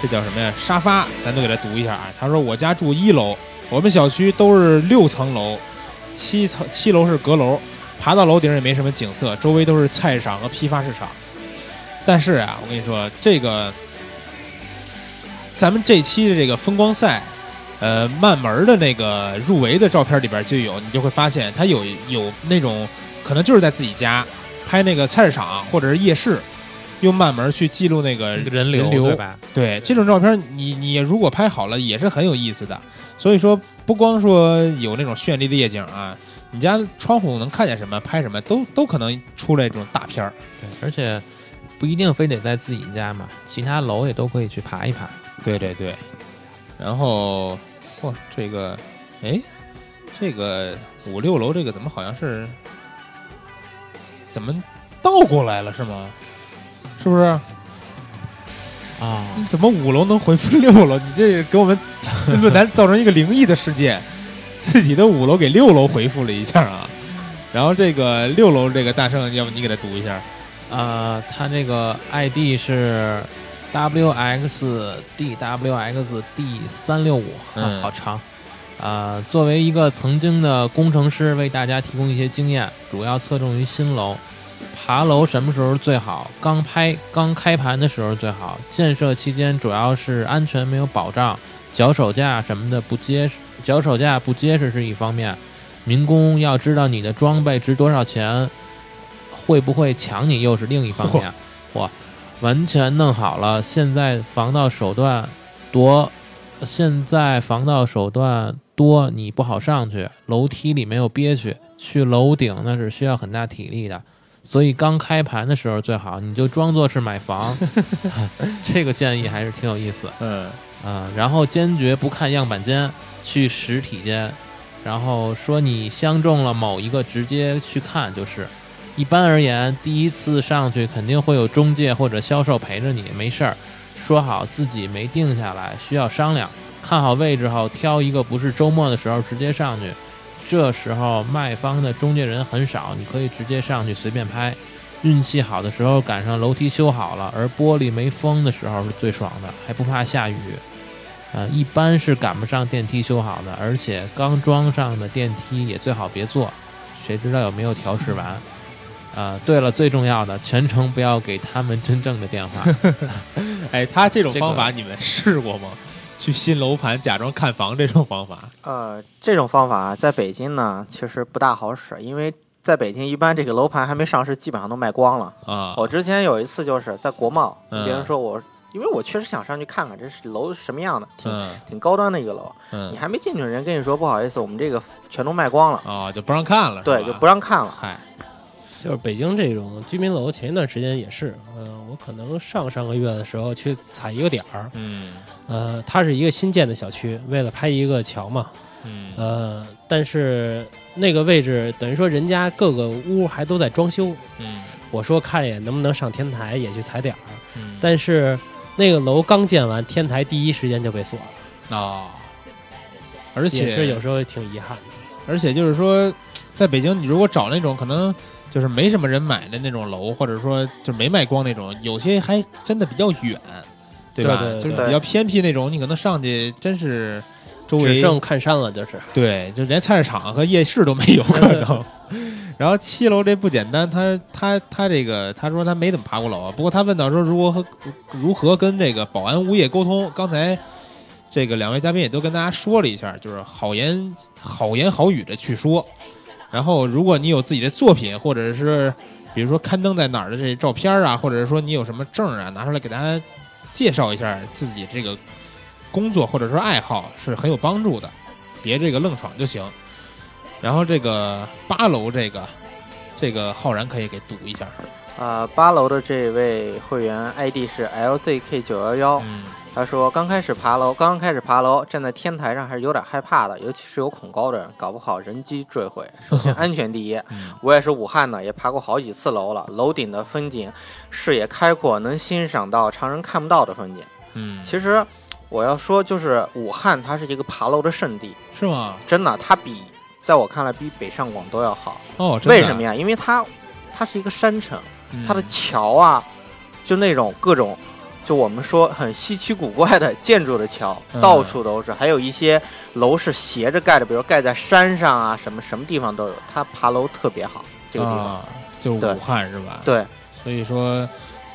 这叫什么呀？沙发，咱都给他读一下啊。他说我家住一楼，我们小区都是六层楼，七层七楼是阁楼，爬到楼顶也没什么景色，周围都是菜市场和批发市场。但是啊，我跟你说，这个咱们这期的这个风光赛，呃，慢门的那个入围的照片里边就有，你就会发现它有有那种可能就是在自己家拍那个菜市场或者是夜市，用慢门去记录那个人流人流对吧？对这种照片你，你如果拍好了，也是很有意思的。所以说，不光说有那种绚丽的夜景啊，你家窗户能看见什么，拍什么都都可能出来这种大片儿。对，而且不一定非得在自己家嘛，其他楼也都可以去爬一爬。对对对，然后嚯，这个，哎，这个五六楼这个怎么好像是怎么倒过来了是吗？是不是？啊，怎么五楼能回复六楼？你这给我们论坛造成一个灵异的事件，自己的五楼给六楼回复了一下啊。然后这个六楼这个大圣，要不你给他读一下？呃，他这个 ID 是 WXDWXD 三六五，嗯啊，好长。呃，作为一个曾经的工程师，为大家提供一些经验，主要侧重于新楼。爬楼什么时候最好？刚拍、刚开盘的时候最好。建设期间主要是安全没有保障，脚手架什么的不结实，脚手架不结实是一方面。民工要知道你的装备值多少钱，会不会抢你又是另一方面。哇，完全弄好了，现在防盗手段多，现在防盗手段多，你不好上去，楼梯里没有憋屈，去楼顶那是需要很大体力的。所以刚开盘的时候最好，你就装作是买房，这个建议还是挺有意思。嗯啊、然后坚决不看样板间，去实体间，然后说你相中了某一个，直接去看就是。一般而言，第一次上去肯定会有中介或者销售陪着你，没事儿。说好自己没定下来，需要商量。看好位置后，挑一个不是周末的时候直接上去。这时候卖方的中介人很少，你可以直接上去随便拍。运气好的时候赶上楼梯修好了，而玻璃没封的时候是最爽的，还不怕下雨。呃，一般是赶不上电梯修好的，而且刚装上的电梯也最好别坐，谁知道有没有调试完？啊、对了，最重要的，全程不要给他们真正的电话。哎，他这种方法你们试过吗？去新楼盘假装看房这种方法。呃，这种方法啊在北京呢，其实不大好使，因为在北京一般这个楼盘还没上市，基本上都卖光了。啊。我之前有一次就是在国贸，嗯。别人说我，因为我确实想上去看看这是楼什么样的，挺、嗯。挺高端的一个楼。你嗯还没进去，人跟你说不好意思，我们这个全都卖光了，啊，就不让看了，对，就不让看了。嗨，就是北京这种居民楼，前一段时间也是，呃，我可能上上个月的时候去踩一个点儿，嗯呃，它是一个新建的小区，为了拍一个桥嘛，嗯。呃，但是那个位置等于说人家各个屋还都在装修，嗯。我说看一眼能不能上天台也去踩点儿，嗯，但是那个楼刚建完，天台第一时间就被锁了，啊，而且是有时候挺遗憾的。而且就是说，在北京，你如果找那种可能就是没什么人买的那种楼，或者说就没卖光那种，有些还真的比较远，对吧？对对就是比较偏僻那种，你可能上去真是周围只剩看山了，就是。对，就连菜市场和夜市都没有可能。然后七楼这不简单，他他他这个他说他没怎么爬过楼啊，不过他问到说如何和如何跟这个保安物业沟通，刚才这个两位嘉宾也都跟大家说了一下，就是好言好言好语的去说。然后如果你有自己的作品，或者是比如说刊登在哪儿的这些照片啊，或者是说你有什么证啊，拿出来给大家介绍一下自己这个工作或者说爱好是很有帮助的，别这个愣闯就行。然后这个八楼这个，这个浩然可以给读一下。呃，八楼的这位会员 ID 是 LZK 九幺幺，嗯他说刚开始爬楼，刚刚开始爬楼，站在天台上还是有点害怕的，尤其是有恐高的人，搞不好人机坠毁。首先安全第一，嗯我也是武汉的，也爬过好几次楼了，楼顶的风景视野开阔，能欣赏到常人看不到的风景。嗯，其实我要说，就是武汉它是一个爬楼的圣地，是吗？真的，它比在我看来比北上广都要好。哦，为什么？呀？因为它它是一个山城，嗯它的桥啊，就那种各种，就我们说很稀奇古怪的建筑的桥，嗯到处都是，还有一些楼是斜着盖的，比如盖在山上啊，什么什么地方都有。它爬楼特别好，这个地方。啊，就是武汉是吧？。对，所以说，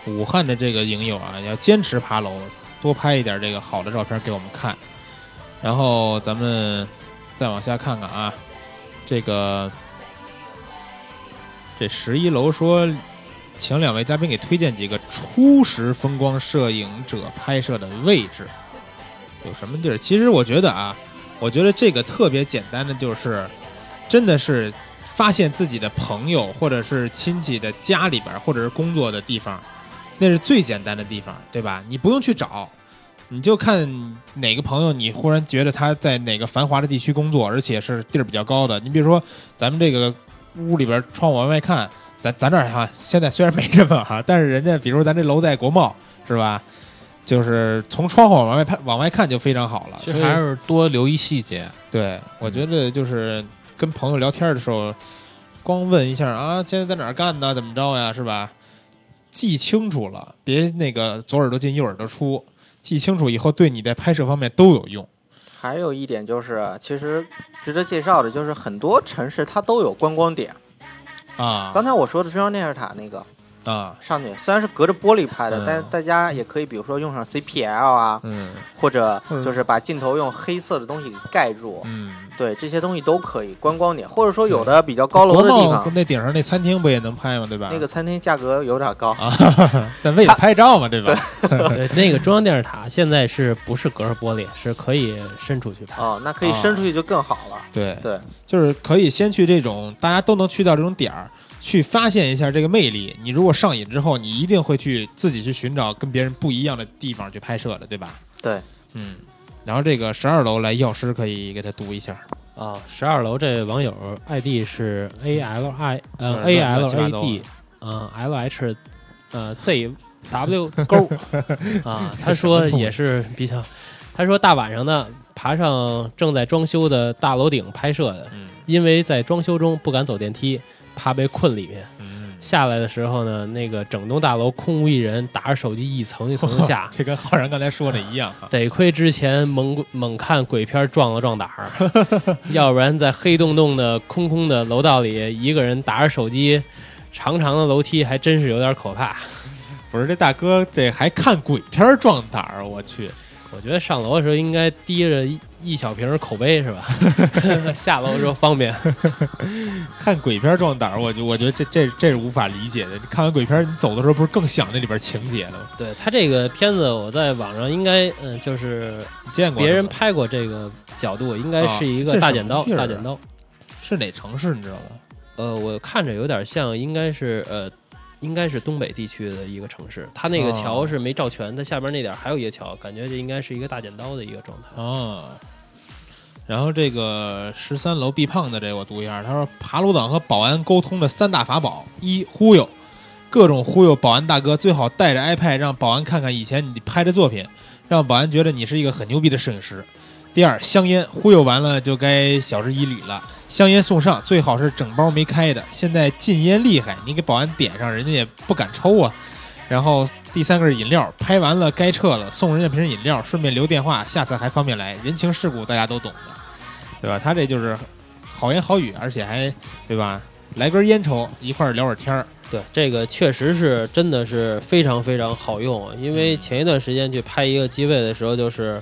武汉的这个影友啊，要坚持爬楼，多拍一点这个好的照片给我们看。然后咱们再往下看看啊，这个这十一楼说，请两位嘉宾给推荐几个初识风光摄影者拍摄的位置，有什么地儿？其实我觉得啊，我觉得这个特别简单的就是，真的是发现自己的朋友或者是亲戚的家里边儿，或者是工作的地方，那是最简单的地方，对吧？你不用去找，你就看哪个朋友，你忽然觉得他在哪个繁华的地区工作，而且是地儿比较高的。你比如说，咱们这个屋里边窗往外看，咱咱这儿哈，现在虽然没什么哈，但是人家比如咱这楼在国贸，是吧？就是从窗户往外看，往外看就非常好了。所以其实还是多留意细节。对，我觉得就是跟朋友聊天的时候，光问一下啊，现在在哪儿干呢？怎么着呀？是吧？记清楚了，别那个左耳朵进右耳朵出，记清楚以后对你在拍摄方面都有用。还有一点就是，其实值得介绍的就是很多城市它都有观光点。啊。刚才我说的中央电视塔那个啊，上去，虽然是隔着玻璃拍的，嗯但是大家也可以，比如说用上 CPL 啊，嗯或者就是把镜头用黑色的东西给盖住，嗯，对，这些东西都可以观光点，或者说有的比较高楼国的地方，那顶上那餐厅不也能拍吗？对吧？那个餐厅价格有点高。啊，但为了拍照嘛，对吧？对，那个中央电视塔现在是不是隔着玻璃，是可以伸出去拍。哦，那可以伸出去就更好了。对对，就是可以先去这种大家都能去到这种点儿，去发现一下这个魅力。你如果上瘾之后，你一定会去自己去寻找跟别人不一样的地方去拍摄的，对吧？对，嗯。然后这个十二楼来，药师可以给他读一下。啊，十二楼这网友 ID 是 A L I 呃嗯 A 乱 L A 糟 D 呃 L H 呃 Z W 勾啊，他说也是比较，他说大晚上的爬上正在装修的大楼顶拍摄的，嗯因为在装修中不敢走电梯，怕被困里面。嗯，下来的时候呢，那个整栋大楼空无一人，打着手机一层一层地下。这跟浩然刚才说的一样啊。得亏之前猛猛看鬼片壮了壮胆儿，要不然在黑洞洞的空空的楼道里，一个人打着手机，长长的楼梯还真是有点可怕。不是这大哥这还看鬼片儿壮胆儿，我去。我觉得上楼的时候应该提着一一小瓶口碑是吧？下楼的时候方便。看鬼片儿壮胆儿，我就我觉得这这这是无法理解的。看完鬼片，你走的时候不是更想那里边情节了吗？对他这个片子，我在网上应该嗯、就是见过别人拍过这个角度，应该是一个大剪刀，大剪刀。是哪城市你知道吗？呃，我看着有点像，应该是呃，应该是东北地区的一个城市。它那个哦桥是没照全，它下边那点儿还有一个桥，感觉这应该是一个大剪刀的一个状态。哦。然后这个十三楼必胖的这我读一下，他说爬楼党和保安沟通的三大法宝：一忽悠，各种忽悠保安大哥，最好带着 iPad 让保安看看以前你拍的作品，让保安觉得你是一个很牛逼的摄影师。第二，香烟忽悠完了就该晓之以理了，香烟送上，最好是整包没开的。现在禁烟厉害，你给保安点上，人家也不敢抽啊。然后第三个是饮料，拍完了该撤了，送人家瓶饮料，顺便留电话，下次还方便来。人情世故大家都懂的，对吧？他这就是好言好语，而且还对吧？来根烟抽，一块儿聊会儿天儿。对，这个确实是真的是非常非常好用。因为前一段时间去拍一个机位的时候，就是呃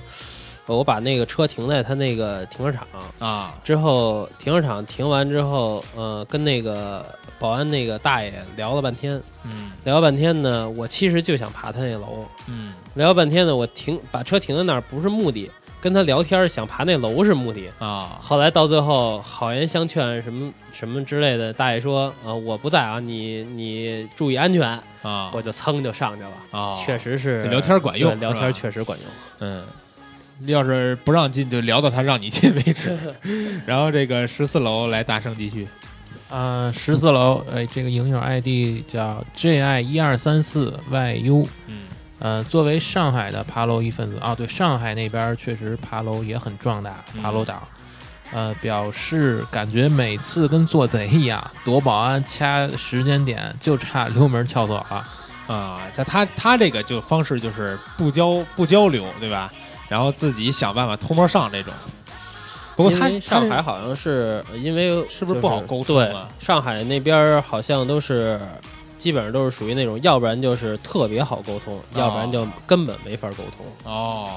我把那个车停在他那个停车场啊，之后，停车场停完之后，呃，跟那个保安那个大爷聊了半天，嗯聊半天呢，我其实就想爬他那楼。嗯聊半天呢，我停把车停在那儿不是目的，跟他聊天想爬那楼是目的。啊后来到最后好言相劝什么什么之类的，大爷说啊、我不在啊，你你注意安全，啊，我就蹭就上去了。啊，确实是聊天管用对聊天确实管用。嗯，要是不让进，就聊到他让你进为止。然后这个十四楼来大声继续，啊，十四楼，哎，这个影友 ID 叫 JI 一二三四 YU，嗯呃，作为上海的爬楼一份子啊，对，上海那边确实爬楼也很壮大，爬楼党。呃，表示感觉每次跟做贼一样，躲保安掐时间点，就差溜门撬锁了。啊，他他他这个就方式就是不交不交流，对吧？然后自己想办法偷摸上这种。不过他上海好像是呃因为是不是不好沟通对啊，上海那边儿好像都是基本上都是属于那种，要不然就是特别好沟通，要不然就根本没法沟通。哦，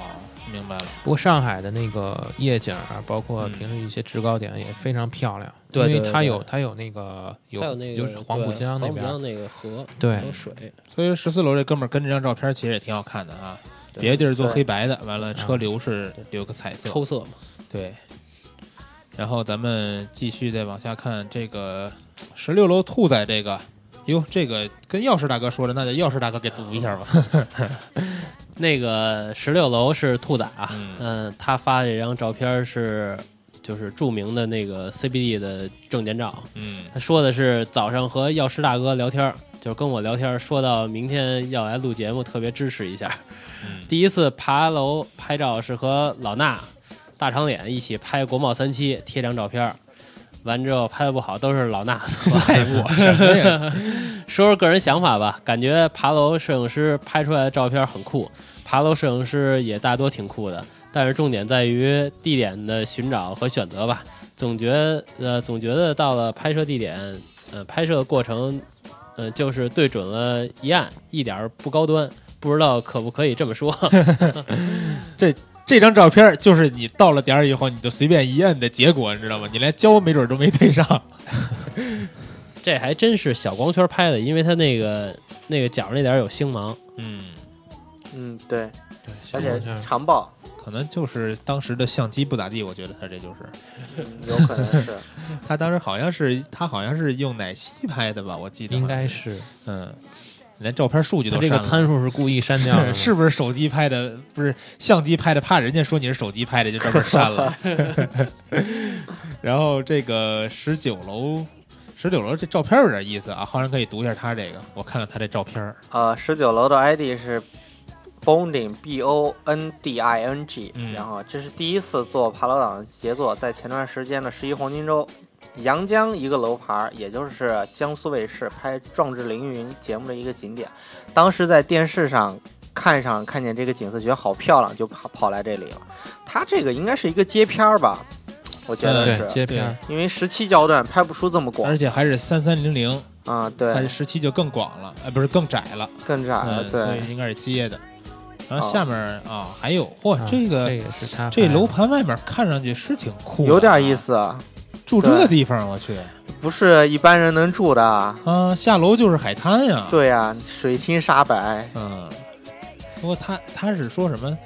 明白了。不过上海的那个夜景啊，包括嗯平时一些制高点也非常漂亮，对对因为它有它有那个有有那个就是黄浦江那边黄浦江那个河，对有水，所以十四楼这哥们儿跟这张照片其实也挺好看的啊。对别的地儿做黑白的，完了车流是留个彩色。抽色嘛。对，然后咱们继续再往下看这个十六楼兔仔这个，哟，这个跟钥匙大哥说的，那就钥匙大哥给读一下吧。那个十六楼是兔仔啊，嗯嗯、他发的这张照片是就是著名的那个 CBD 的证件照。嗯他说的是早上和药师大哥聊天儿，就是跟我聊天儿，说到明天要来录节目，特别支持一下。嗯第一次爬楼拍照是和老衲大长脸一起拍国贸三期，贴张照片儿。完之后拍的不好，都是老衲错。哎，我 什么呀？说说个人想法吧，感觉爬楼摄影师拍出来的照片很酷，爬楼摄影师也大多挺酷的，但是重点在于地点的寻找和选择吧。总觉呃总觉得到了拍摄地点，呃拍摄过程，呃就是对准了一按，一点儿不高端，不知道可不可以这么说？这这张照片就是你到了点儿以后，你就随便一摁的结果，你知道吗？你连胶没准都没对上。这还真是小光圈拍的，因为它那个那个角那点儿有星芒。嗯，嗯，对，对，而且小光圈长曝，可能就是当时的相机不咋地，我觉得他这就是嗯有可能是。他当时好像是他好像是用奶昔拍的吧，我记得应该是嗯，连照片数据它这个都删了。参数是故意删掉的，是不是手机拍的？不是相机拍的，怕人家说你是手机拍的，就专门删了。然后这个十九楼，十九楼这照片有点意思啊，浩然可以读一下他这个，我看看他这照片。呃，十九楼的 ID 是 Bonding B O N D I N G，、嗯然后这是第一次做爬楼党的杰作，在前段时间的十一黄金周阳江一个楼盘，也就是江苏卫视拍《壮志凌云》节目的一个景点。当时在电视上看上看见这个景色，觉得好漂亮，就跑跑来这里了。它这个应该是一个街片儿吧，我觉得嗯是，对接片儿，因为十七焦段拍不出这么广。而且还是三三零零，啊，它对，时期就更广了，哎，不是更窄了，更窄了，嗯，所对以，应该是街的。然后哦。下面啊还有，嚯，啊这个这也是他这楼盘外面看上去是挺酷的啊，有点意思，啊住这地方，我去不是一般人能住的。啊，下楼就是海滩呀。，对呀、水清沙白，嗯，不过他他是说什么？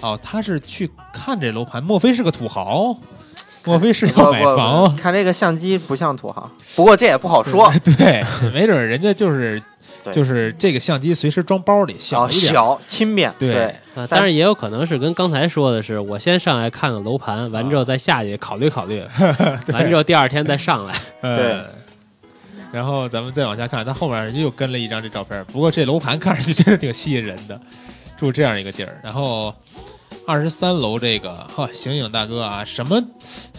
哦，他是去看这楼盘，莫非是个土豪？莫非是要买房，？看这个相机不像土豪，不过这也不好说。对，没准人家就是对就是这个相机随时装包里，小哦，一点。小轻便，对对啊，但是也有可能是跟刚才说的是，我先上来看看楼盘，完之后再下去考虑考虑，完之后第二天再上来。呃对然后咱们再往下看，他后面又跟了一张这照片。不过这楼盘看上去真的挺吸引人的，住这样一个地儿。然后二十三楼这个，哈，醒醒大哥啊，什么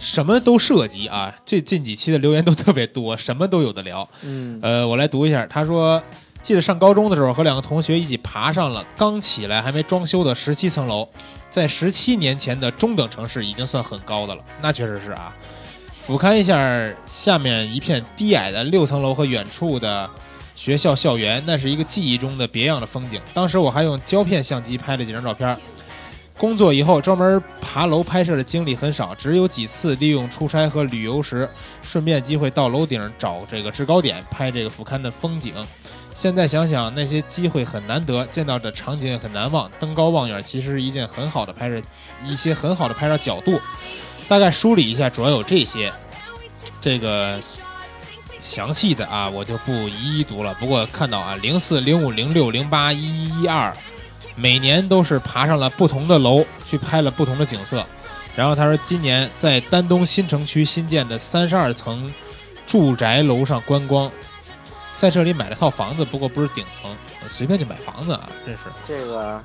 什么都涉及啊。这近几期的留言都特别多，什么都有的聊。嗯，呃，我来读一下，他说。记得上高中的时候，和两个同学一起爬上了刚起来还没装修的十七层楼，在十七年前的中等城市已经算很高的了，那确实是啊。俯瞰一下下面一片低矮的六层楼和远处的学校校园，那是一个记忆中的别样的风景。当时我还用胶片相机拍了几张照片。工作以后，专门爬楼拍摄的经历很少，只有几次利用出差和旅游时，顺便机会到楼顶找这个制高点拍这个俯瞰的风景。现在想想，那些机会很难得，见到的场景也很难忘。登高望远其实是一件很好的拍摄，一些很好的拍照角度。大概梳理一下，主要有这些。这个详细的啊，我就不一一读了。不过看到啊，零四、零五、零六、零八、一一、一二，每年都是爬上了不同的楼，去拍了不同的景色。然后他说，今年在丹东新城区新建的三十二层住宅楼上观光，在这里买了套房子，不过不是顶层，随便就买房子啊，真是。这个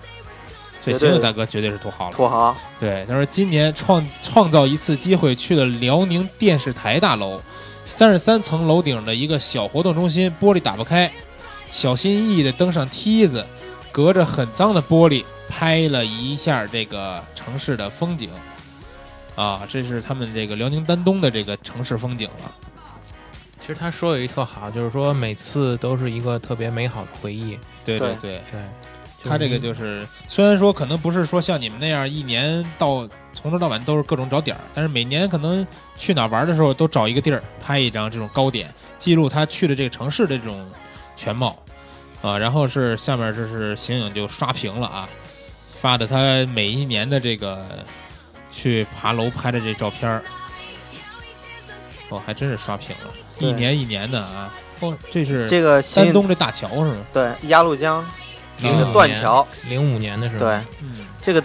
这绝对星星大哥绝对是土豪了。土豪，对，他说今年创创造一次机会去了辽宁电视台大楼，三十三层楼顶的一个小活动中心，玻璃打不开，小心翼翼地登上梯子，隔着很脏的玻璃拍了一下这个城市的风景。啊，这是他们这个辽宁丹东的这个城市风景了。其实他说有一特好，就是说每次都是一个特别美好的回忆。对对对，对，他这个就是虽然说可能不是说像你们那样一年到从头到晚都是各种找点儿，但是每年可能去哪儿玩的时候都找一个地儿拍一张这种高点，记录他去的这个城市的这种全貌啊。然后是下面这是醒醒就刷屏了啊，发的他每一年的这个去爬楼拍的这照片儿。哦，还真是刷屏了，对一年一年的啊。哦，这是这个新丹东这大桥是吗？对鸭绿江这个断桥，零五年的时候，对嗯这个。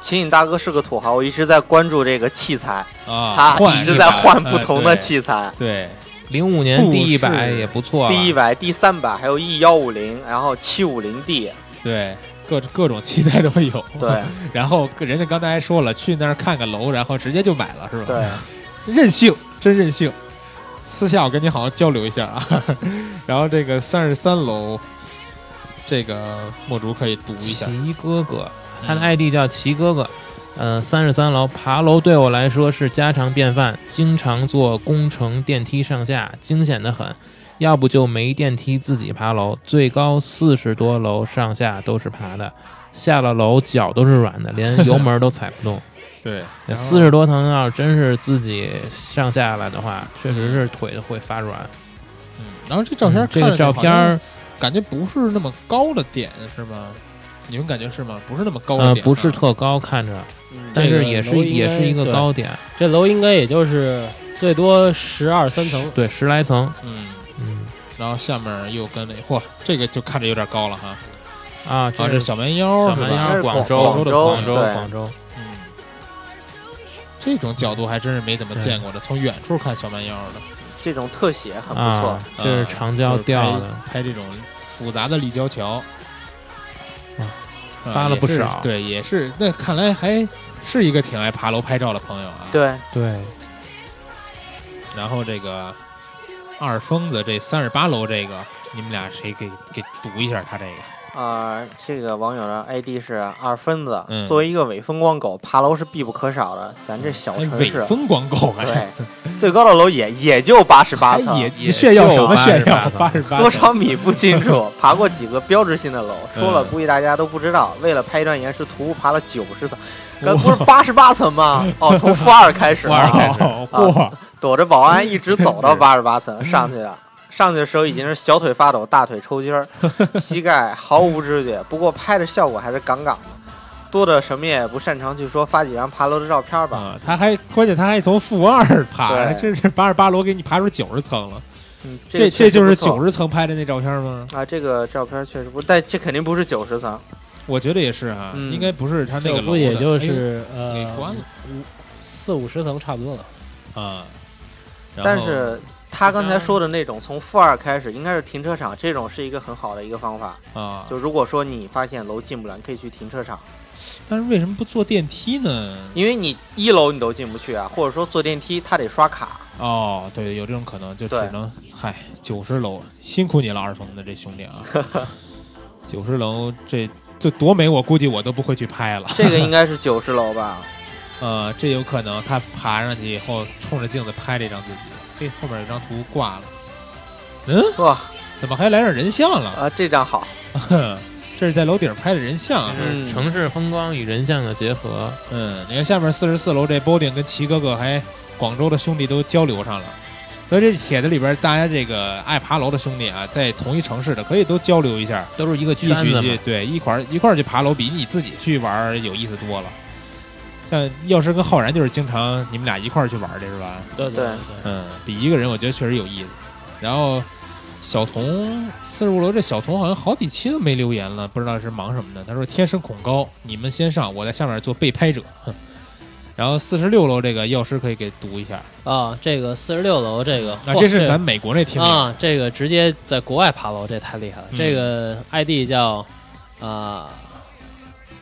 秦岭大哥是个土豪，我一直在关注这个器材，啊，他一直在换不呃同的器材，对，零五年富第一百也不错了，第一百、第三百，还有 E 幺五零，然后七五零 D，对，各各种器材都有。对 然后人家刚才还说了，去那儿看个楼，然后直接就买了，是吧？对，任性，真任性。私下我跟你好好交流一下啊。然后这个三十三楼，这个墨竹可以读一下。齐哥哥，他的嗯 ID 叫齐哥哥。嗯，三十三楼爬楼对我来说是家常便饭，经常坐工程电梯上下，惊险的很。要不就没电梯自己爬楼，最高四十多楼上下都是爬的，下了楼脚都是软的，连油门都踩不动。对，四十多层要是真是自己上下来的话，确实是腿会发软。嗯，然后这照片、嗯这个照片，感觉不是那么高的点是吗？你们感觉是吗？不是那么高的呃，点、不是。特高，看着，嗯这个但是也是也是一个高点，这楼应该也就是最多十二三层，对，十来层。嗯，嗯然后下面又跟了，嚯，这个就看着有点高了哈。啊，啊，这是是小蛮腰？小蛮腰，广州广州广州广州。嗯，这种角度还真是没怎么见过的，从远处看小蛮腰的，这种特写很不错。啊，，这是长焦调的，拍拍这种复杂的立交桥，发了不少。对，也是，那看来还是一个挺爱爬楼拍照的朋友啊。，对，对，然后这个二疯子这三十八楼这个，你们俩谁给给读一下他这个？啊、这个网友的 ID 是二分子。嗯作为一个伪风光狗，爬楼是必不可少的。咱这小城市，风光狗还对，最高的楼也也就八十八层，还也也炫耀什么就炫耀？88八十八多少米不清楚，爬过几个标志性的楼，说了嗯估计大家都不知道。为了拍一段延时，徒步爬了九十层，可不是八十八层吗？哦，从 负二开始负二，开始哦嚯！躲着保安一直走到八十八层上去了。上去的时候已经是小腿发抖、大腿抽筋儿，膝盖毫无知觉。不过拍的效果还是杠杠的。多的什么也不擅长去说，发几张爬楼的照片吧。啊，他还关键他还从负二爬，对这是八十八楼给你爬出九十层了，嗯，这这这就是九九十层拍的那照片吗？啊，这个照片确实不，但这肯定不是九十层。我觉得也是啊，嗯应该不是他那这个楼也就是给呃关了五四五十层差不多了。啊。但是他刚才说的那种从负二开始，应该是停车场，这种是一个很好的一个方法。啊，就如果说你发现楼进不了，你可以去停车场，但是为什么不坐电梯呢？因为你一楼你都进不去啊，或者说坐电梯他得刷卡。哦，对，有这种可能，就只能嗨，九十楼，辛苦你了，二峰的这兄弟啊，九十楼这这多美，我估计我都不会去拍了。这个应 该是九十楼吧？呃，这有可能他爬上去以后，冲着镜子拍了一张自己。嘿，后面有张图挂了，嗯，哇怎么还来点人像了？啊，这张好。这是在楼顶拍的人像啊。嗯是城市风光与人像的结合。嗯，你看下面四十四楼这 Boding 跟齐哥哥还广州的兄弟都交流上了，所以这帖子里边大家这个爱爬楼的兄弟啊，在同一城市的可以都交流一下，都是一个一圈子嘛，起去对一块儿一块儿去爬楼，比你自己去玩有意思多了。但药师跟浩然就是经常你们俩一块儿去玩儿的是吧？对对对嗯，比一个人我觉得确实有意思。然后小童四十五楼这小童好像好几期都没留言了，不知道是忙什么呢？他说天生恐高，你们先上，我在下面做被拍者。哼然后四十六楼这个药师可以给读一下，啊，这个四十六楼这个，啊，这是咱美国那听啊，这个直接在国外爬楼，这太厉害了。嗯这个 ID 叫啊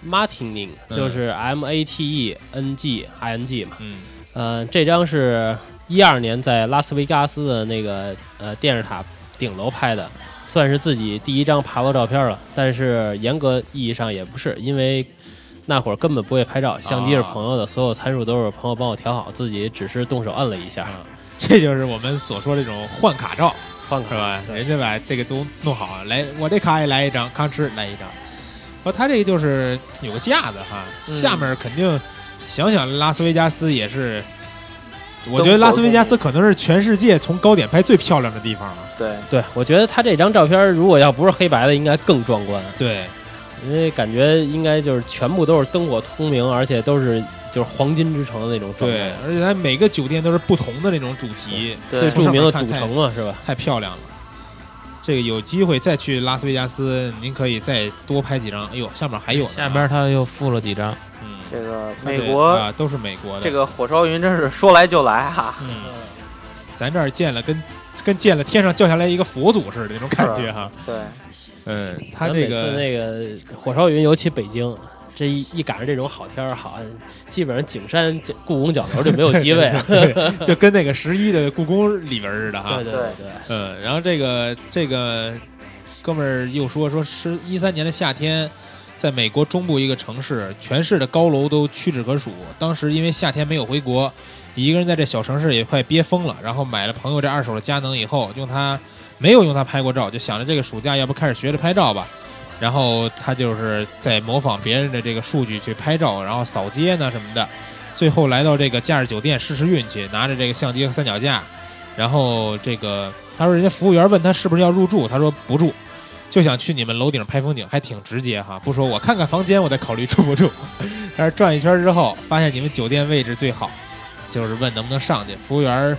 Martining，嗯就是 M A T E N G I N G 嘛。嗯呃，这张是一二年在拉斯维加斯的那个呃电视塔顶楼拍的，算是自己第一张爬楼照片了。但是严格意义上也不是，因为那会儿根本不会拍照，相机是朋友的，所有参数都是朋友帮我调好，自己只是动手摁了一下。啊，这就是我们所说这种换卡照，换卡是吧？人家把这个都弄好，来，我这卡也来一张，吭哧来一张。说他这个就是有个架子哈，嗯下面肯定想想拉斯维加斯也是，我觉得拉斯维加斯可能是全世界从高点拍最漂亮的地方了。对，对，我觉得他这张照片如果要不是黑白的，应该更壮观，对，因为感觉应该就是全部都是灯火通明，而且都是就是黄金之城的那种状对态。，而且它每个酒店都是不同的那种主题，对最著名的赌城嘛，是吧？太太漂亮了。这个有机会再去拉斯维加斯，您可以再多拍几张。哎呦，下面还有下边他又附了几张，嗯，这个美国啊都是美国的。这个火烧云真是说来就来哈。嗯，咱这儿见了跟跟见了天上掉下来一个佛祖似的那种感觉哈。对，嗯，他咱每次这个那个火烧云，尤其北京，这一一赶上这种好天儿，好，基本上景山、故宫角楼就没有机位了。就跟那个十一的故宫里边似的哈对。对对对，嗯，然后这个这个哥们儿又说说是一三年的夏天，在美国中部一个城市，全市的高楼都屈指可数。当时因为夏天没有回国，一个人在这小城市也快憋疯了，然后买了朋友这二手的佳能以后，用它没有用它拍过照，就想着这个暑假要不开始学着拍照吧。然后他就是在模仿别人的这个数据去拍照，然后扫街呢什么的。最后来到这个假日酒店试试运气，拿着这个相机和三脚架，然后这个他说人家服务员问他是不是要入住，他说不住，就想去你们楼顶拍风景，还挺直接哈，不说我看看房间，我再考虑住不住。但是转一圈之后，发现你们酒店位置最好，就是问能不能上去。服务员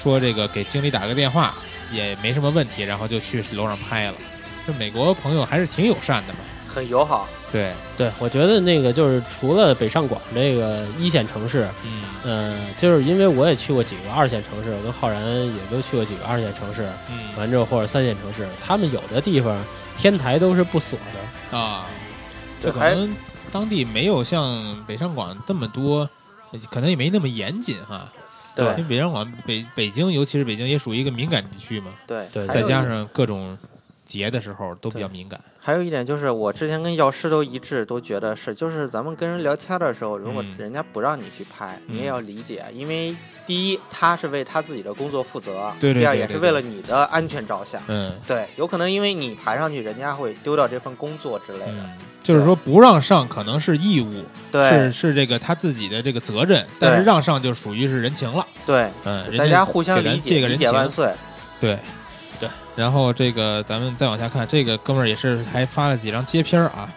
说这个给经理打个电话也没什么问题，然后就去楼上拍了。这美国朋友还是挺友善的嘛。很友好。对，对，我觉得那个就是除了北上广这个一线城市，嗯。呃、就是因为我也去过几个二线城市，我跟浩然也都去过几个二线城市，嗯。完之后或者三线城市，他们有的地方天台都是不锁的，啊，就可能当地没有像北上广这么多，可能也没那么严谨哈。对。因为北上广北北京，尤其是北京，也属于一个敏感地区嘛，对对再加上各种节的时候都比较敏感。还有一点就是，我之前跟药师都一致，都觉得是，就是咱们跟人聊天的时候，如果嗯人家不让你去拍，你也嗯要理解，因为第一，他是为他自己的工作负责；对对第二，也是为了你的安全着想。嗯对，有可能因为你排上去，人家会丢掉这份工作之类的。嗯，就是说不让上可能是义务，对是是这个他自己的这个责任，但是让上就属于是人情了。对，嗯，大家互相理解，理解万岁。对对。然后这个咱们再往下看，这个哥们儿也是还发了几张街片儿啊。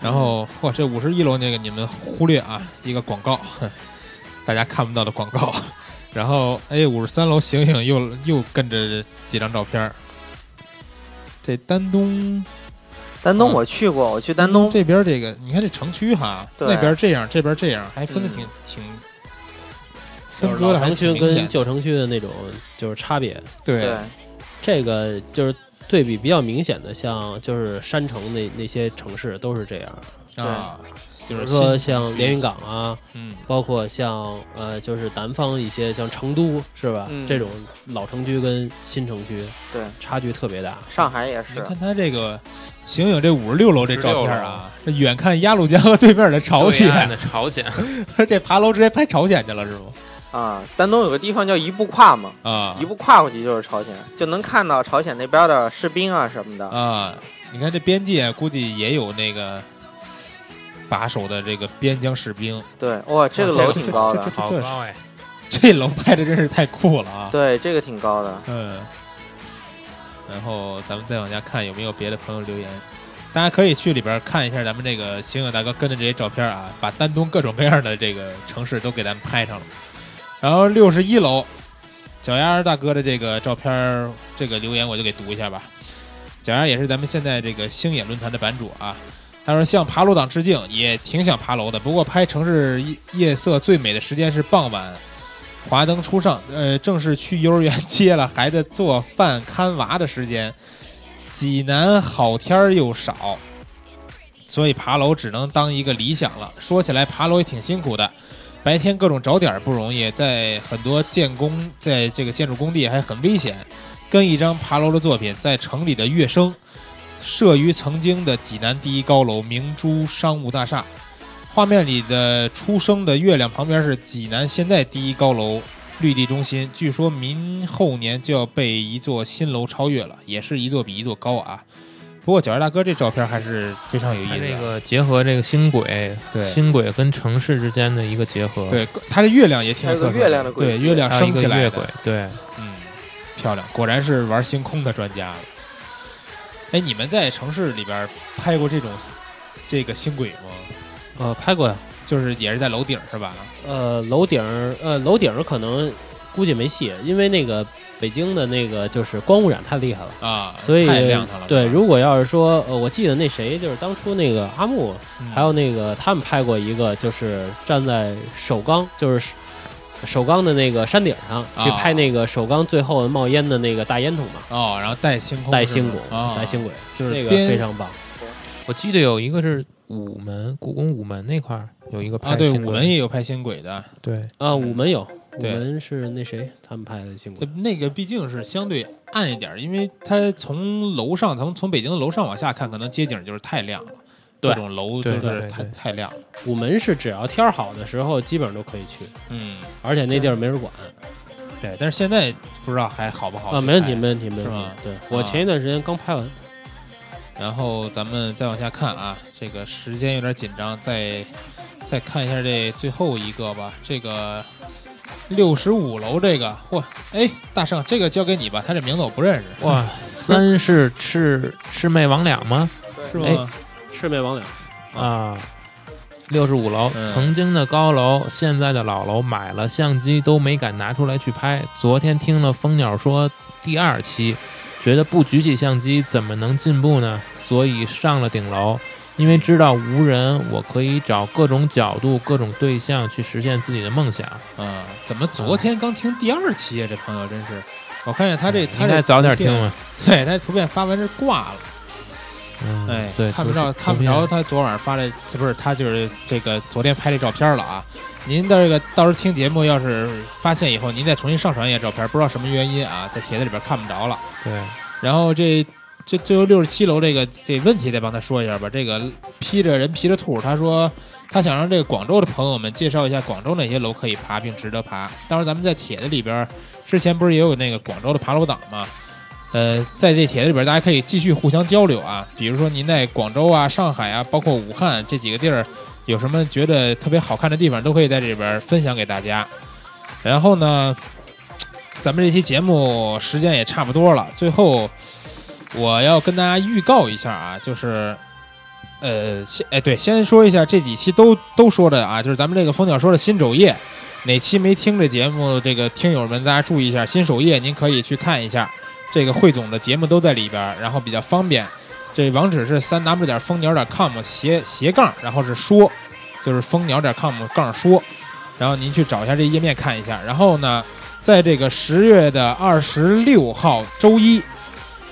然后嚯，这五十一楼那个你们忽略啊，一个广告，大家看不到的广告。然后哎，五十三楼醒醒又又跟着几张照片儿。这丹东丹东嗯我去过，我去丹东，这边这个，你看这城区哈，对那边这样，这边这样，还分的挺、挺分割的还老城区跟。旧城区的那种就是差别。对对这个就是对比比较明显的，像就是山城那那些城市都是这样，啊，比如就是说像连云港啊，嗯。包括像呃就是南方一些像成都是吧？嗯。这种老城区跟新城区对，差距特别大。上海也是。你看他这个醒醒这五十六楼这照片啊，这远看鸭绿江和对面的朝鲜，的朝鲜，这爬楼直接拍朝鲜去了是不？啊，丹东有个地方叫一步跨嘛，啊一步跨过去就是朝鲜，就能看到朝鲜那边的士兵啊什么的。啊！你看这边界估计也有那个把守的这个边疆士兵，对，哇，这个楼挺高的。好高哎！这楼拍的真是太酷了啊！对，这个挺高的。嗯，然后咱们再往下看有没有别的朋友留言，大家可以去里边看一下咱们这个醒醒大哥跟的这些照片啊，把丹东各种各样的这个城市都给咱们拍上了。然后六十一楼，脚丫大哥的这个照片，这个留言我就给读一下吧。脚丫也是咱们现在这个星野论坛的版主啊。他说向爬楼党致敬，也挺想爬楼的，不过拍城市夜夜色最美的时间是傍晚，华灯初上，呃，正是去幼儿园接了孩子做饭看娃的时间。济南好天儿又少，所以爬楼只能当一个理想了。说起来，爬楼也挺辛苦的，白天各种找点儿不容易，在很多建工，在这个建筑工地还很危险。跟一张爬楼的作品，在城里的乐声，摄于曾经的济南第一高楼明珠商务大厦。画面里的出生的月亮旁边是济南现在第一高楼绿地中心，据说明后年就要被一座新楼超越了，也是一座比一座高啊。不过角儿大哥这照片还是非常有意它思的。这个结合这个星轨，对星轨跟城市之间的一个结合，，对，它的月亮也挺有特色还有个月亮的轨对，月亮升起来的个月轨，对，嗯，漂亮，果然是玩星空的专家了。哎，你们在城市里边拍过这种这个星轨吗？呃，拍过呀，就是也是在楼顶是吧？呃，楼顶，呃，楼顶可能估计没戏，因为那个北京的那个就是光污染太厉害了。啊，所以太亮堂了。对，如果要是说，呃，我记得那谁，就是当初那个阿木，嗯。还有那个他们拍过一个，就是站在首钢，就是首钢的那个山顶上去啊拍那个首钢最后冒烟的那个大烟囱嘛，哦，然后带星空，带星轨，啊，带星轨，就是那个非常棒。我记得有一个是午门，故宫午门那块儿有一个啊，对，拍星轨我们也有拍星轨的，对，啊，午门有，午对门是那谁他们拍的星轨，那个毕竟是相对暗一点，因为它从楼上，从从北京的楼上往下看，可能街景就是太亮了，对。各种楼对就是太对对。太亮了。午门是只要天儿好的时候，基本上都可以去，嗯，而且那地儿没人管。对，但是现在不知道还好不好啊，没问题，没问题，没问题。对。我啊前一段时间刚拍完，然后咱们再往下看啊，这个时间有点紧张，再再看一下这最后一个吧。这个六十五楼这个，嚯，哎，大圣，这个交给你吧，他这名字我不认识，哇，三是魑魑魅魍魉吗？是哎吗？魑魅魍魉，啊，六十五楼，嗯曾经的高楼，现在的老楼，买了相机都没敢拿出来去拍。昨天听了蜂鸟说第二期，觉得不举起相机怎么能进步呢？所以上了顶楼，因为知道无人，我可以找各种角度、各种对象去实现自己的梦想。嗯，怎么昨天刚听第二期啊？这朋友真是，我看见他这他这应该早点听了。对他这图片发完是挂了。嗯哎，对，看不着，图看不着。他昨晚上发的，不是他就是这个昨天拍这照片了啊。您的这个到时候听节目，要是发现以后，您再重新上传一下照片，不知道什么原因啊，在帖子里边看不着了。对，然后这这最后六十七楼这个这问题再帮他说一下吧。这个披着人皮着兔，他说他想让这个广州的朋友们介绍一下广州哪些楼可以爬并值得爬。当时咱们在帖子里边之前不是也有那个广州的爬楼党吗？呃，在这帖子里边，大家可以继续互相交流啊。比如说您在广州啊、上海啊，包括武汉这几个地儿，有什么觉得特别好看的地方，都可以在这里边分享给大家。然后呢，咱们这期节目时间也差不多了，最后我要跟大家预告一下啊，就是。呃，先哎对，先说一下这几期都都说的啊，就是咱们这个蜂鸟说的新首页，哪期没听这节目，这个听友们大家注意一下，新首页您可以去看一下，这个汇总的节目都在里边，然后比较方便。这网址是三 w 点蜂鸟点 com 斜斜杠，然后是说，就是蜂鸟点 com 杠说，然后您去找一下这页面看一下。然后呢，在这个十月的二十六号周一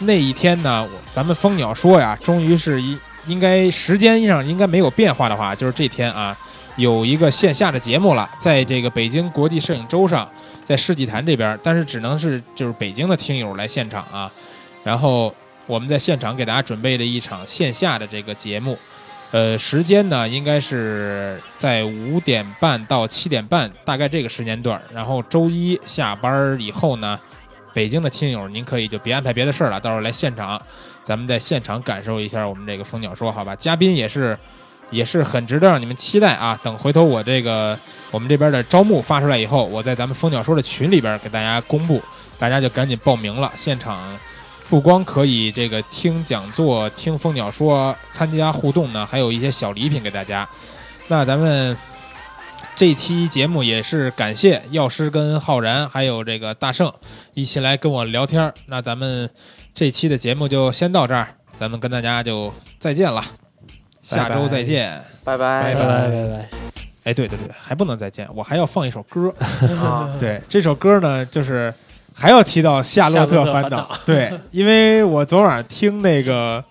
那一天呢，我咱们蜂鸟说呀，终于是一应该时间上应该没有变化的话，就是这天啊，有一个线下的节目了，在这个北京国际摄影周上，在世纪坛这边，但是只能是就是北京的听友来现场啊。然后我们在现场给大家准备了一场线下的这个节目，呃，时间呢应该是在五点半到七点半，大概这个时间段。然后周一下班以后呢，北京的听友您可以就别安排别的事儿了，到时候来现场，咱们在现场感受一下我们这个蜂鸟说，好吧？嘉宾也是也是很值得让你们期待啊！等回头我这个我们这边的招募发出来以后，我在咱们蜂鸟说的群里边给大家公布，大家就赶紧报名了。现场不光可以这个听讲座、听蜂鸟说、参加互动呢，还有一些小礼品给大家。那咱们这期节目也是感谢药师跟浩然还有这个大圣一起来跟我聊天儿。那咱们这期的节目就先到这儿，咱们跟大家就再见了，下周再见。拜拜拜拜拜拜。哎，对对对，还不能再见，我还要放一首歌。啊！对，这首歌呢，就是还要提到《夏洛特烦恼》。对，因为我昨晚听那个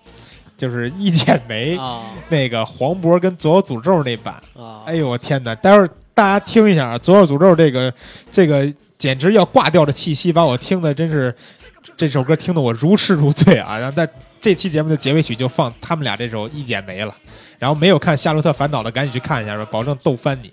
就是一剪梅啊那个黄渤跟左有诅咒那版，啊！哎呦我天哪！待会儿大家听一下啊，左有诅咒这个这个简直要挂掉的气息，把我听的真是这首歌听得我如痴如醉啊！然后在这期节目的结尾曲就放他们俩这首《一剪梅》了。然后没有看《夏洛特烦恼》的，赶紧去看一下吧，保证逗翻你。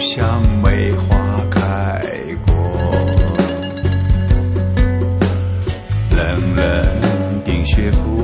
像梅花开过，冷冷冰雪不